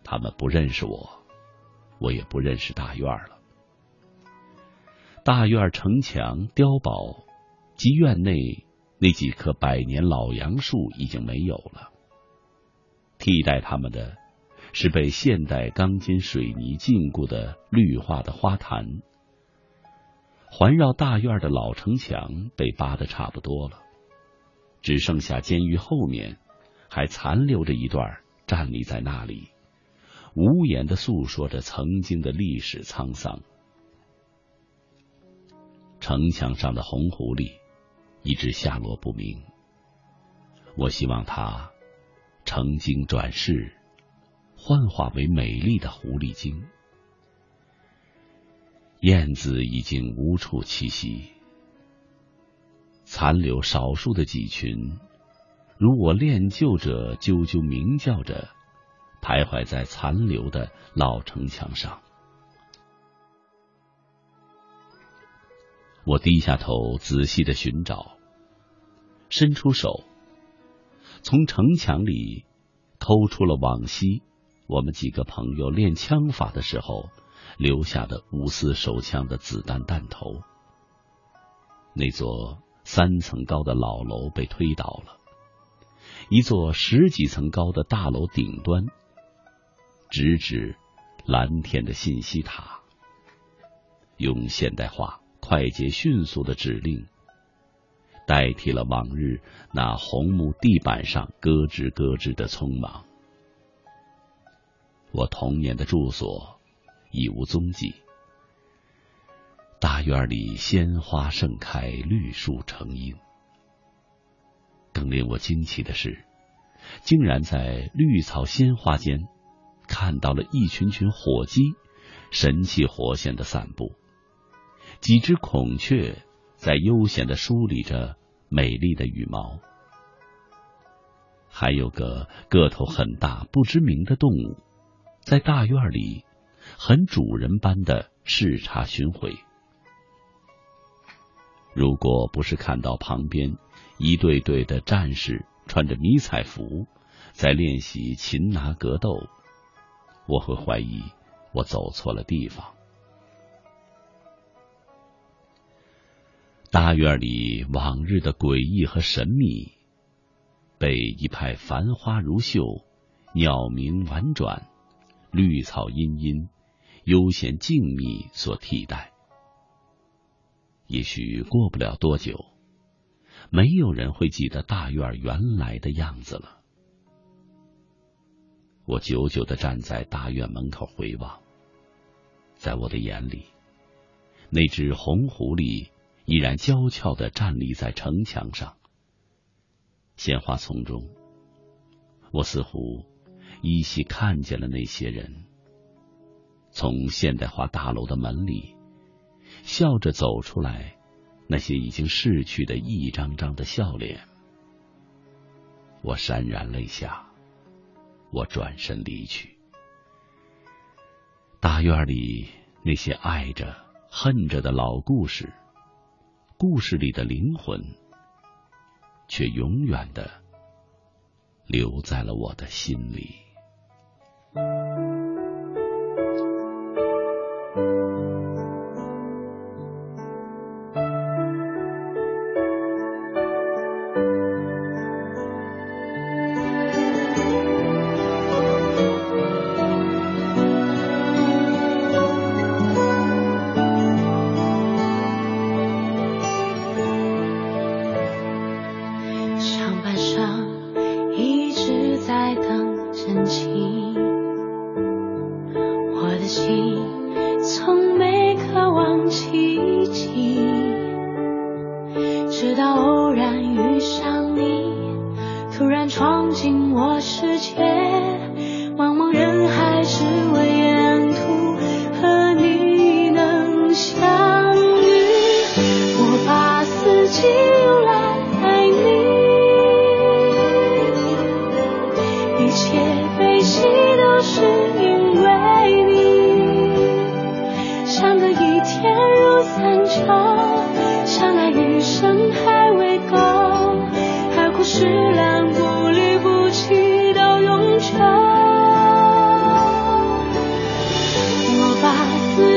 他们不认识我，我也不认识大院了。大院城墙碉堡及院内那几棵百年老杨树已经没有了，替代他们的是被现代钢筋水泥禁锢的绿化的花坛。环绕大院的老城墙被扒得差不多了，只剩下监狱后面还残留着一段站立在那里，无言的诉说着曾经的历史沧桑。城墙上的红狐狸一直下落不明。我希望它成精转世，幻化为美丽的狐狸精。燕子已经无处栖息，残留少数的几群，如我恋旧者啾啾鸣叫着，徘徊在残留的老城墙上。我低下头，仔细的寻找，伸出手，从城墙里偷出了往昔我们几个朋友练枪法的时候留下的五四手枪的子弹弹头。那座三层高的老楼被推倒了，一座十几层高的大楼顶端直指蓝天的信息塔，用现代化。快捷迅速的指令，代替了往日那红木地板上咯吱咯吱的匆忙。我童年的住所已无踪迹。大院里鲜花盛开，绿树成荫。更令我惊奇的是，竟然在绿草鲜花间看到了一群群火鸡，神气活现的散步。几只孔雀在悠闲的梳理着美丽的羽毛，还有个个头很大、不知名的动物，在大院里很主人般的视察巡回。如果不是看到旁边一队队的战士穿着迷彩服在练习擒拿格斗，我会怀疑我走错了地方。大院里往日的诡异和神秘，被一派繁花如绣、鸟鸣婉转、绿草茵茵、悠闲静谧所替代。也许过不了多久，没有人会记得大院原来的样子了。我久久的站在大院门口回望，在我的眼里，那只红狐狸。依然娇俏的站立在城墙上，鲜花丛中，我似乎依稀看见了那些人从现代化大楼的门里笑着走出来，那些已经逝去的一张张的笑脸。我潸然泪下，我转身离去。大院里那些爱着。恨着的老故事，故事里的灵魂，却永远的留在了我的心里。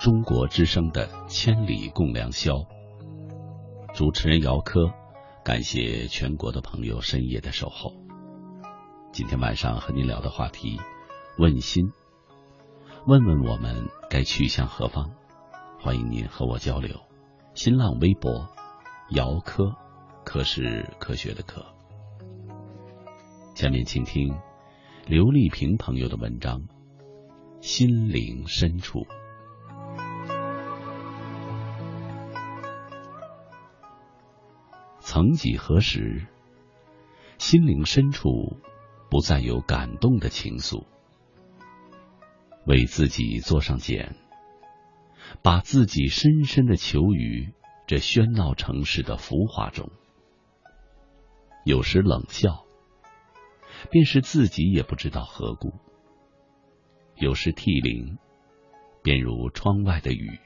中国之声的《千里共良宵》。主持人姚科，感谢全国的朋友深夜的守候。今天晚上和您聊的话题，问心，问问我们该去向何方？欢迎您和我交流。新浪微博，姚科，科是科学的科。下面请听刘丽萍朋友的文章《心灵深处》。曾几何时，心灵深处不再有感动的情愫，为自己做上茧，把自己深深的囚于这喧闹城市的浮华中，有时冷笑。便是自己也不知道何故，有时涕零，便如窗外的雨，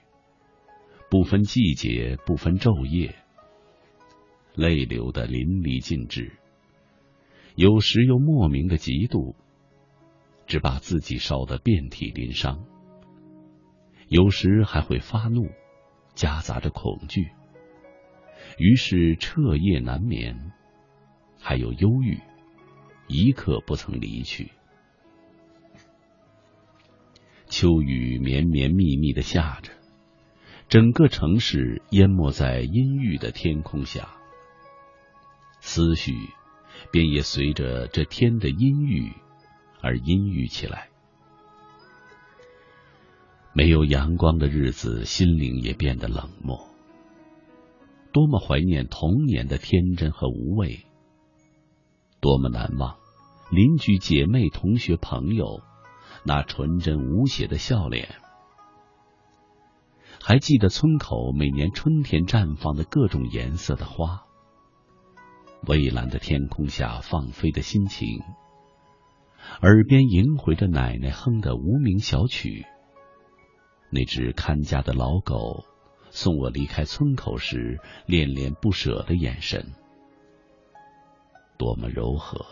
不分季节，不分昼夜，泪流的淋漓尽致；有时又莫名的嫉妒，只把自己烧得遍体鳞伤；有时还会发怒，夹杂着恐惧，于是彻夜难眠，还有忧郁。一刻不曾离去。秋雨绵绵密密的下着，整个城市淹没在阴郁的天空下，思绪便也随着这天的阴郁而阴郁起来。没有阳光的日子，心灵也变得冷漠。多么怀念童年的天真和无畏。多么难忘邻居、姐妹、同学、朋友那纯真无邪的笑脸，还记得村口每年春天绽放的各种颜色的花，蔚蓝的天空下放飞的心情，耳边萦回着奶奶哼的无名小曲，那只看家的老狗送我离开村口时恋恋不舍的眼神。多么柔和，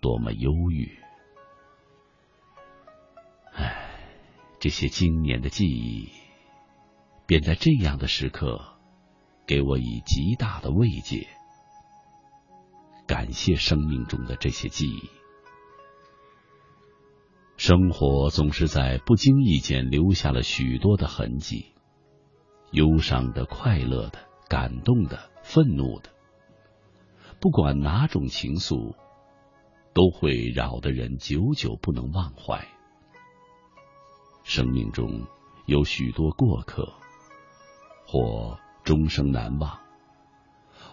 多么忧郁！唉，这些经年的记忆，便在这样的时刻，给我以极大的慰藉。感谢生命中的这些记忆。生活总是在不经意间留下了许多的痕迹，忧伤的、快乐的、感动的、愤怒的。不管哪种情愫，都会扰得人久久不能忘怀。生命中有许多过客，或终生难忘，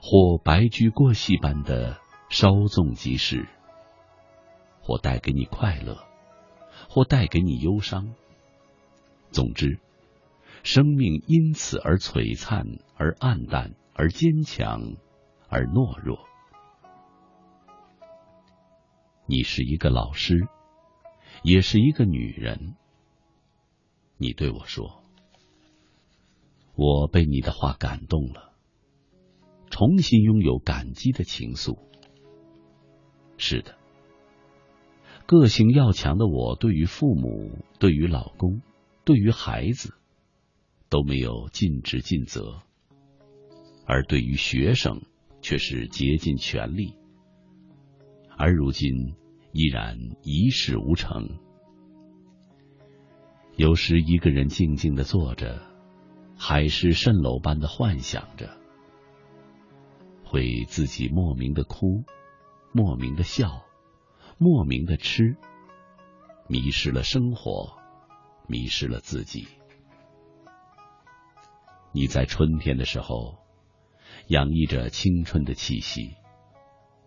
或白驹过隙般的稍纵即逝，或带给你快乐，或带给你忧伤。总之，生命因此而璀璨，而暗淡，而坚强，而懦弱。你是一个老师，也是一个女人。你对我说：“我被你的话感动了，重新拥有感激的情愫。”是的，个性要强的我，对于父母，对于老公，对于孩子，都没有尽职尽责；而对于学生，却是竭尽全力。而如今依然一事无成。有时一个人静静的坐着，海市蜃楼般的幻想着，会自己莫名的哭，莫名的笑，莫名的吃，迷失了生活，迷失了自己。你在春天的时候，洋溢着青春的气息。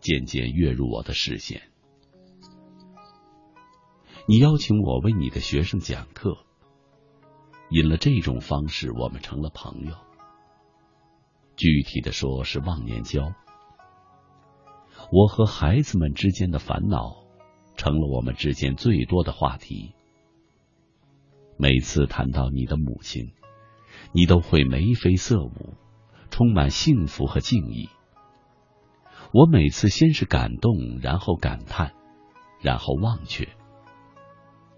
渐渐跃入我的视线。你邀请我为你的学生讲课，因了这种方式，我们成了朋友。具体的说，是忘年交。我和孩子们之间的烦恼，成了我们之间最多的话题。每次谈到你的母亲，你都会眉飞色舞，充满幸福和敬意。我每次先是感动，然后感叹，然后忘却。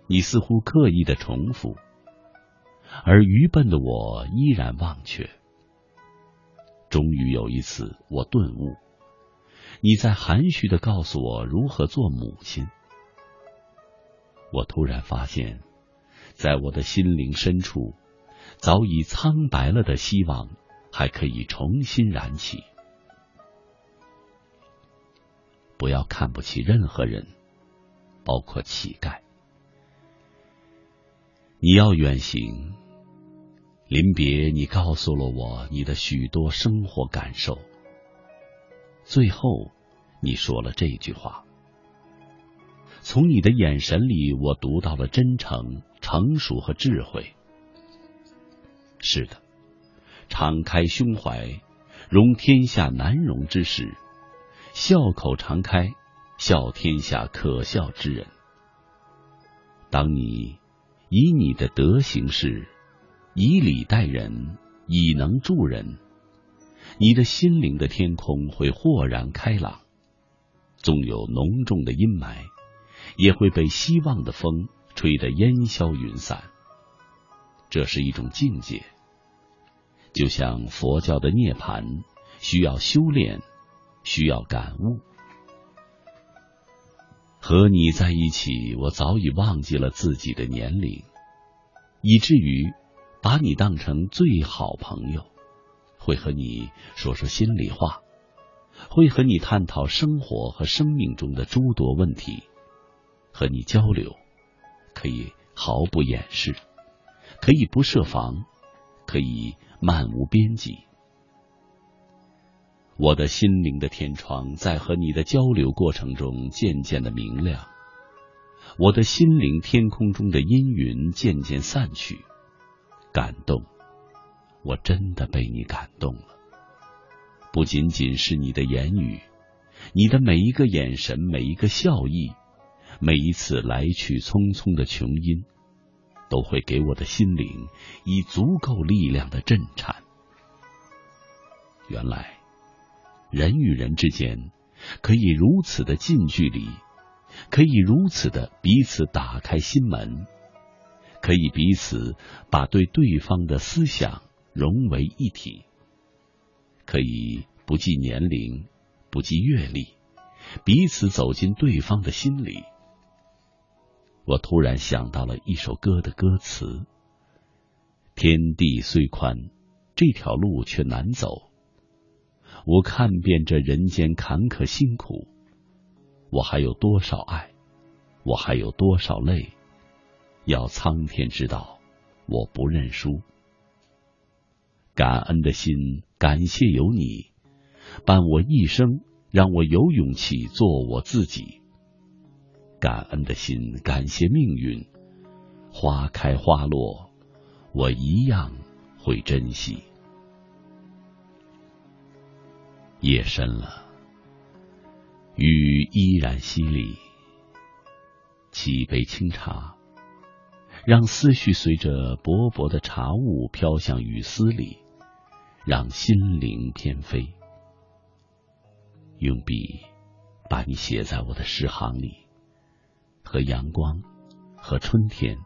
你似乎刻意的重复，而愚笨的我依然忘却。终于有一次，我顿悟，你在含蓄的告诉我如何做母亲。我突然发现，在我的心灵深处，早已苍白了的希望，还可以重新燃起。不要看不起任何人，包括乞丐。你要远行，临别，你告诉了我你的许多生活感受。最后，你说了这句话。从你的眼神里，我读到了真诚、成熟和智慧。是的，敞开胸怀，容天下难容之事。笑口常开，笑天下可笑之人。当你以你的德行事，以礼待人，以能助人，你的心灵的天空会豁然开朗。纵有浓重的阴霾，也会被希望的风吹得烟消云散。这是一种境界，就像佛教的涅槃，需要修炼。需要感悟。和你在一起，我早已忘记了自己的年龄，以至于把你当成最好朋友，会和你说说心里话，会和你探讨生活和生命中的诸多问题，和你交流，可以毫不掩饰，可以不设防，可以漫无边际。我的心灵的天窗在和你的交流过程中渐渐的明亮，我的心灵天空中的阴云渐渐散去。感动，我真的被你感动了。不仅仅是你的言语，你的每一个眼神，每一个笑意，每一次来去匆匆的琼音，都会给我的心灵以足够力量的震颤。原来。人与人之间可以如此的近距离，可以如此的彼此打开心门，可以彼此把对对方的思想融为一体，可以不计年龄，不计阅历，彼此走进对方的心里。我突然想到了一首歌的歌词：“天地虽宽，这条路却难走。”我看遍这人间坎坷辛苦，我还有多少爱，我还有多少泪，要苍天知道，我不认输。感恩的心，感谢有你伴我一生，让我有勇气做我自己。感恩的心，感谢命运，花开花落，我一样会珍惜。夜深了，雨依然淅沥，沏杯清茶。让思绪随着薄薄的茶雾飘向雨丝里，让心灵翩飞。用笔把你写在我的诗行里，和阳光，和春天，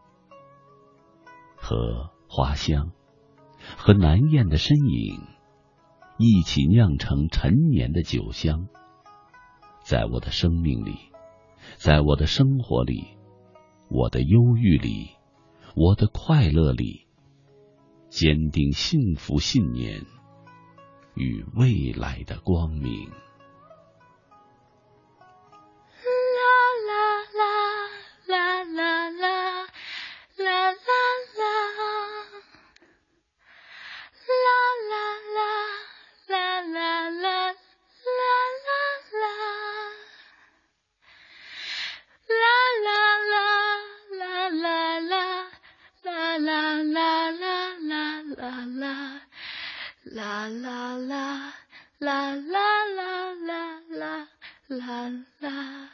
和花香，和南雁的身影，一起酿成陈年的酒香。在我的生命里，在我的生活里，我的忧郁里。我的快乐里，坚定幸福信念与未来的光明。啦啦啦啦啦啦啦啦啦啦。啦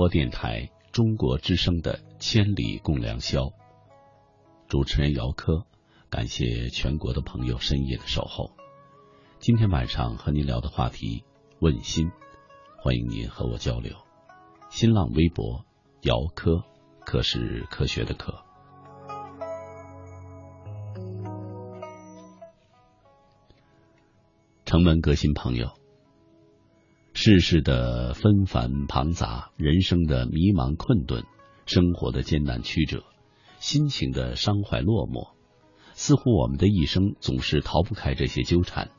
播电台中国之声的《千里共良宵》，主持人姚科，感谢全国的朋友深夜的守候。今天晚上和您聊的话题问心，欢迎您和我交流。新浪微博姚科，科是科学的科。城门革新朋友。世事的纷繁庞杂，人生的迷茫困顿，生活的艰难曲折，心情的伤怀落寞，似乎我们的一生总是逃不开这些纠缠。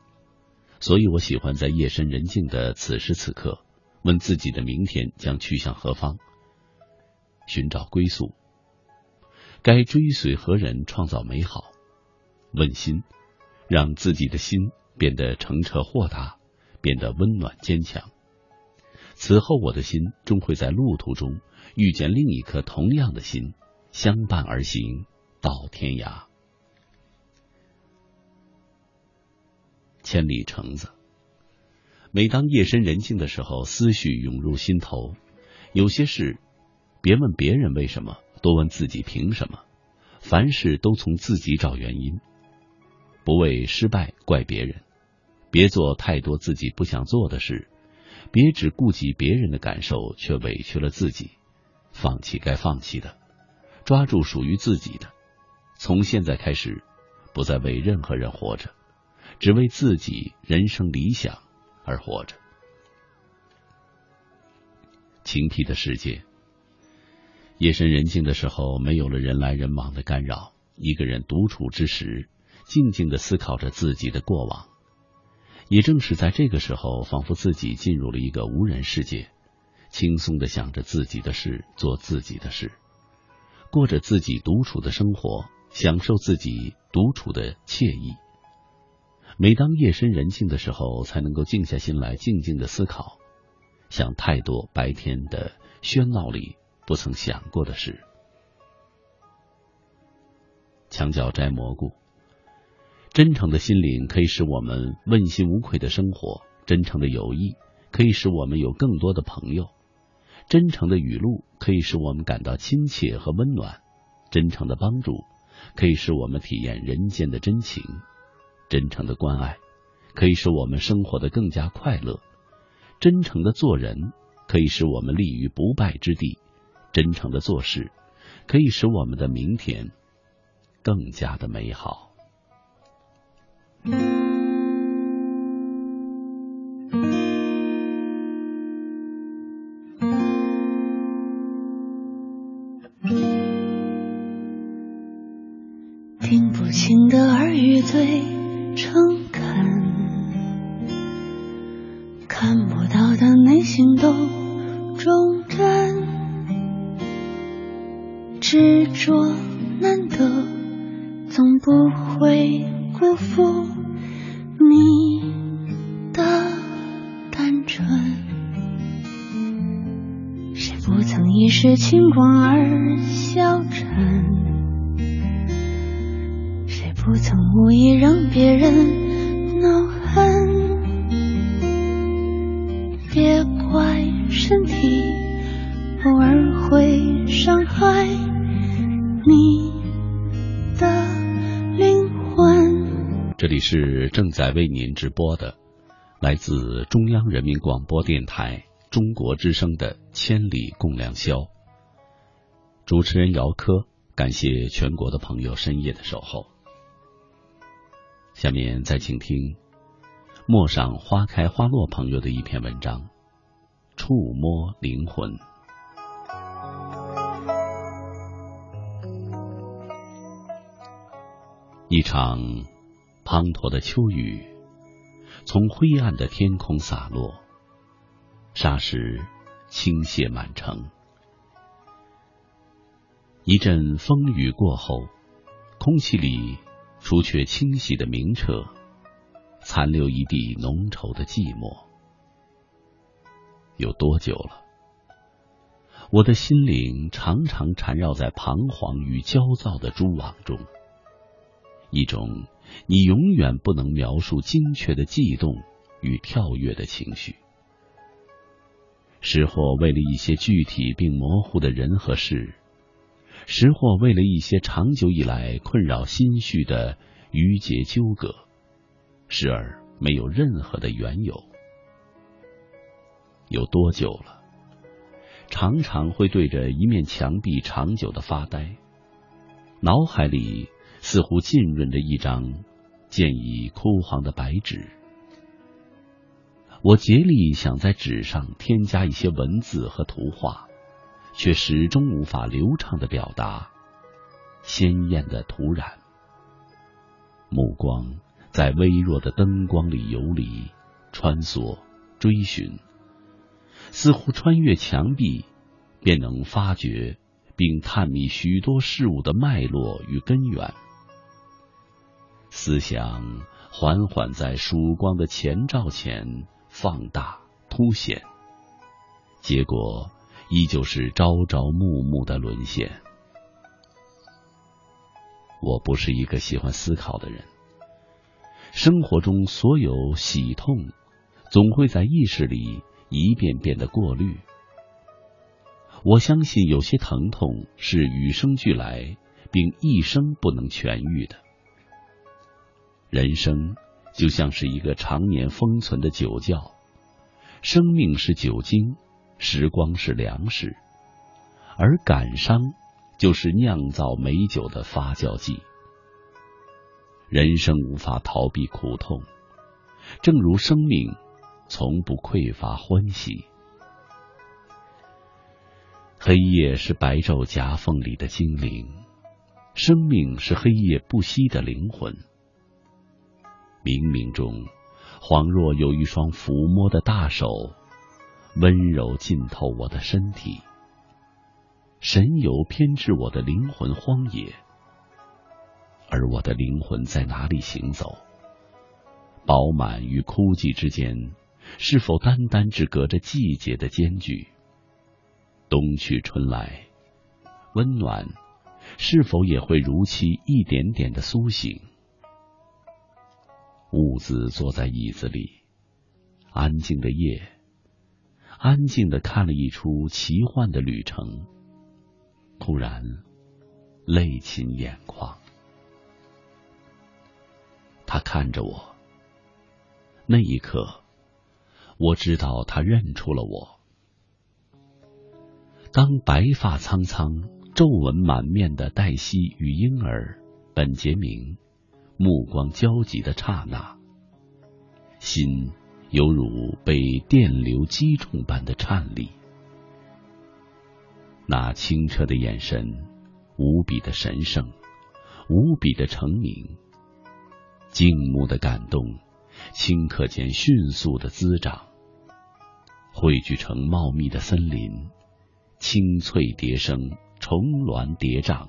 所以我喜欢在夜深人静的此时此刻，问自己的明天将去向何方，寻找归宿，该追随何人，创造美好？问心，让自己的心变得澄澈豁达。变得温暖坚强。此后，我的心终会在路途中遇见另一颗同样的心，相伴而行到天涯。千里橙子。每当夜深人静的时候，思绪涌入心头，有些事，别问别人为什么，多问自己凭什么。凡事都从自己找原因，不为失败怪别人。别做太多自己不想做的事，别只顾及别人的感受，却委屈了自己。放弃该放弃的，抓住属于自己的。从现在开始，不再为任何人活着，只为自己人生理想而活着。晴僻的世界，夜深人静的时候，没有了人来人往的干扰，一个人独处之时，静静的思考着自己的过往。也正是在这个时候，仿佛自己进入了一个无人世界，轻松的想着自己的事，做自己的事，过着自己独处的生活，享受自己独处的惬意。每当夜深人静的时候，才能够静下心来，静静的思考，想太多白天的喧闹里不曾想过的事。墙角摘蘑菇。真诚的心灵可以使我们问心无愧的生活，真诚的友谊可以使我们有更多的朋友，真诚的语录可以使我们感到亲切和温暖，真诚的帮助可以使我们体验人间的真情，真诚的关爱可以使我们生活的更加快乐，真诚的做人可以使我们立于不败之地，真诚的做事可以使我们的明天更加的美好。听为您直播的，来自中央人民广播电台中国之声的《千里共良宵》。主持人姚科，感谢全国的朋友深夜的守候。下面再请听陌上花开花落朋友的一篇文章，《触摸灵魂》。一场。滂沱的秋雨从灰暗的天空洒落，霎时倾泻满城。一阵风雨过后，空气里除却清洗的明澈，残留一地浓稠的寂寞。有多久了？我的心灵常常缠绕在彷徨与焦躁的蛛网中，一种。你永远不能描述精确的悸动与跳跃的情绪，时或为了一些具体并模糊的人和事，时或为了一些长久以来困扰心绪的郁结纠葛，时而没有任何的缘由。有多久了？常常会对着一面墙壁长久的发呆，脑海里。似乎浸润着一张渐已枯黄的白纸，我竭力想在纸上添加一些文字和图画，却始终无法流畅的表达鲜艳的涂染。目光在微弱的灯光里游离、穿梭、追寻，似乎穿越墙壁，便能发掘并探秘许多事物的脉络与根源。思想缓缓在曙光的前照前放大凸显，结果依旧是朝朝暮暮的沦陷。我不是一个喜欢思考的人，生活中所有喜痛，总会在意识里一遍遍的过滤。我相信有些疼痛是与生俱来，并一生不能痊愈的。人生就像是一个常年封存的酒窖，生命是酒精，时光是粮食，而感伤就是酿造美酒的发酵剂。人生无法逃避苦痛，正如生命从不匮乏欢喜。黑夜是白昼夹缝里的精灵，生命是黑夜不息的灵魂。冥冥中，恍若有一双抚摸的大手，温柔浸透我的身体，神游偏至我的灵魂荒野。而我的灵魂在哪里行走？饱满与枯寂之间，是否单单只隔着季节的间距？冬去春来，温暖是否也会如期一点点的苏醒？兀自坐在椅子里，安静的夜，安静的看了一出奇幻的旅程，突然泪噙眼眶。他看着我，那一刻，我知道他认出了我。当白发苍苍、皱纹满面的黛西与婴儿本杰明目光交集的刹那，心犹如被电流击中般的颤栗。那清澈的眼神，无比的神圣，无比的澄明。静穆的感动，顷刻间迅速的滋长，汇聚成茂密的森林，青翠叠生，重峦叠嶂，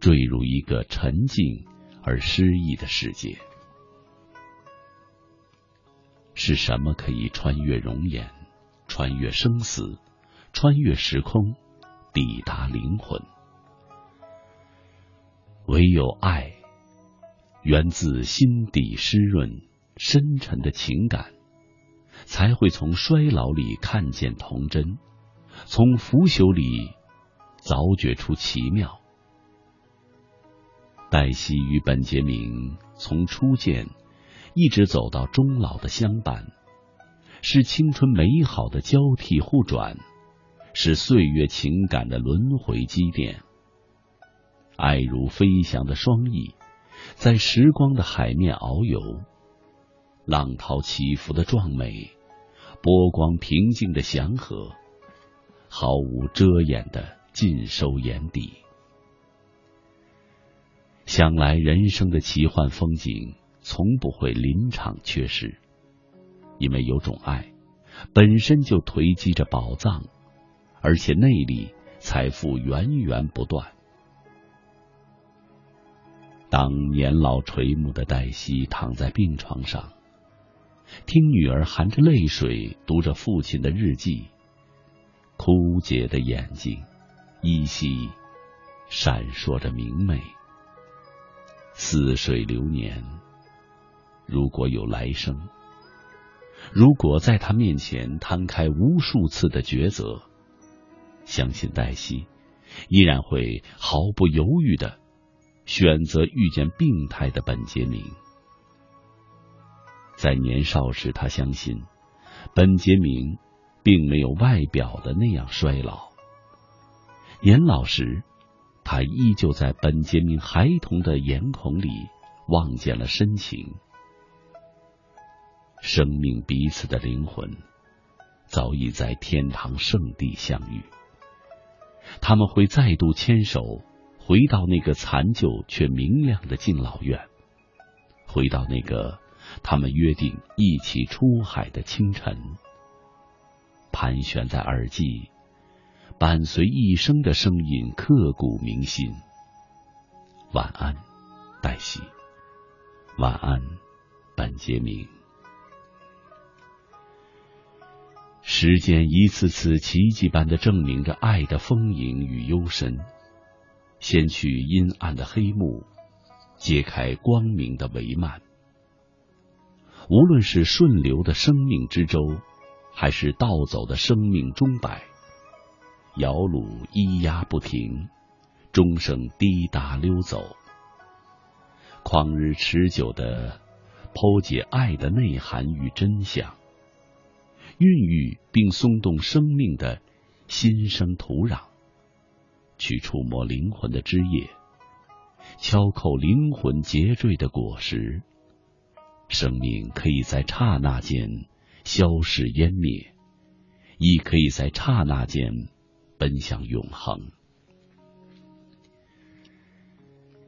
坠入一个沉静而诗意的世界。是什么可以穿越容颜，穿越生死，穿越时空，抵达灵魂？唯有爱。源自心底湿润、深沉的情感，才会从衰老里看见童真，从腐朽里凿掘出奇妙。黛西与本杰明从初见一直走到终老的相伴，是青春美好的交替互转，是岁月情感的轮回积淀。爱如飞翔的双翼。在时光的海面遨游，浪涛起伏的壮美，波光平静的祥和，毫无遮掩的尽收眼底。想来人生的奇幻风景，从不会临场缺失，因为有种爱，本身就囤积着宝藏，而且内里财富源源不断。当年老垂暮的黛西躺在病床上，听女儿含着泪水读着父亲的日记，枯竭的眼睛依稀闪烁着明媚。似水流年，如果有来生，如果在他面前摊开无数次的抉择，相信黛西依然会毫不犹豫的。选择遇见病态的本杰明，在年少时，他相信本杰明并没有外表的那样衰老。年老时，他依旧在本杰明孩童的眼孔里望见了深情。生命彼此的灵魂，早已在天堂圣地相遇。他们会再度牵手。回到那个残旧却明亮的敬老院，回到那个他们约定一起出海的清晨，盘旋在耳际，伴随一生的声音，刻骨铭心。晚安，黛西。晚安，本杰明。时间一次次奇迹般的证明着爱的丰盈与幽深。掀去阴暗的黑幕，揭开光明的帷幔。无论是顺流的生命之舟，还是倒走的生命钟摆，摇橹咿呀不停，钟声滴答溜走。旷日持久的剖解爱的内涵与真相，孕育并松动生命的新生土壤。去触摸灵魂的枝叶，敲扣灵魂结缀的果实。生命可以在刹那间消逝湮灭，亦可以在刹那间奔向永恒。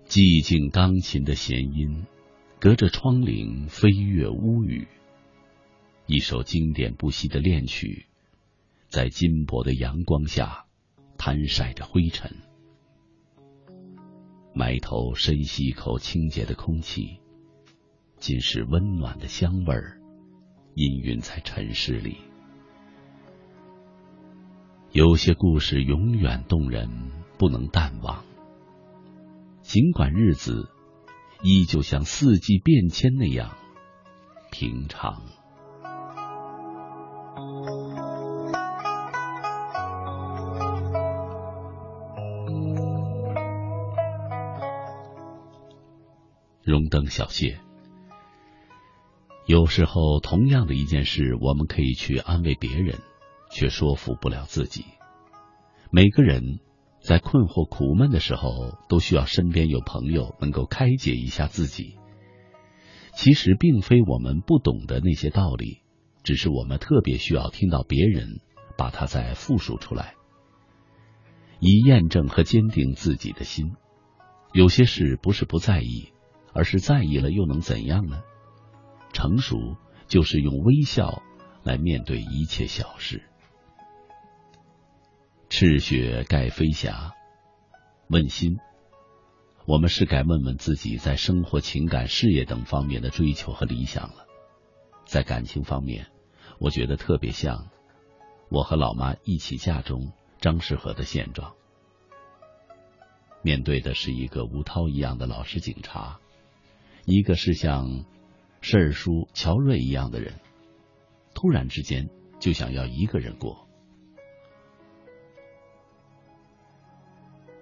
寂静钢琴的弦音，隔着窗棂飞越屋宇。一首经典不息的恋曲，在金箔的阳光下。摊晒着灰尘，埋头深吸一口清洁的空气，尽是温暖的香味儿，氤氲在尘世里。有些故事永远动人，不能淡忘。尽管日子依旧像四季变迁那样平常。荣登小谢，有时候同样的一件事，我们可以去安慰别人。却说服不了自己。每个人在困惑、苦闷的时候，都需要身边有朋友能够开解一下自己。其实并非我们不懂得那些道理，只是我们特别需要听到别人把它再复述出来，以验证和坚定自己的心。有些事不是不在意，而是在意了又能怎样呢？成熟就是用微笑来面对一切小事。赤血盖飞霞，问心。我们是该问问自己，在生活、情感、事业等方面的追求和理想了。在感情方面，我觉得特别像我和老妈一起嫁中张世和的现状。面对的是一个吴涛一样的老实警察，一个是像事儿叔乔瑞一样的人，突然之间就想要一个人过。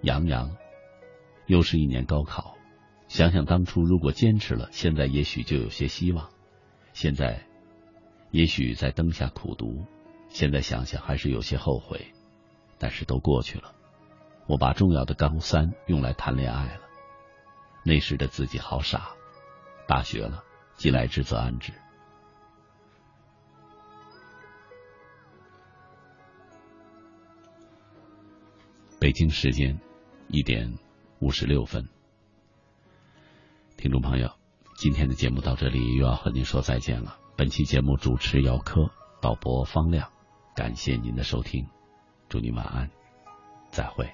杨洋，又是一年高考。想想当初，如果坚持了，现在也许就有些希望。现在，也许在灯下苦读。现在想想还是有些后悔，但是都过去了。我把重要的高三用来谈恋爱了。那时的自己好傻。大学了，既来之则安之。北京时间。一点五十六分，听众朋友，今天的节目到这里又要和您说再见了。本期节目主持姚科，导播方亮，感谢您的收听，祝您晚安，再会。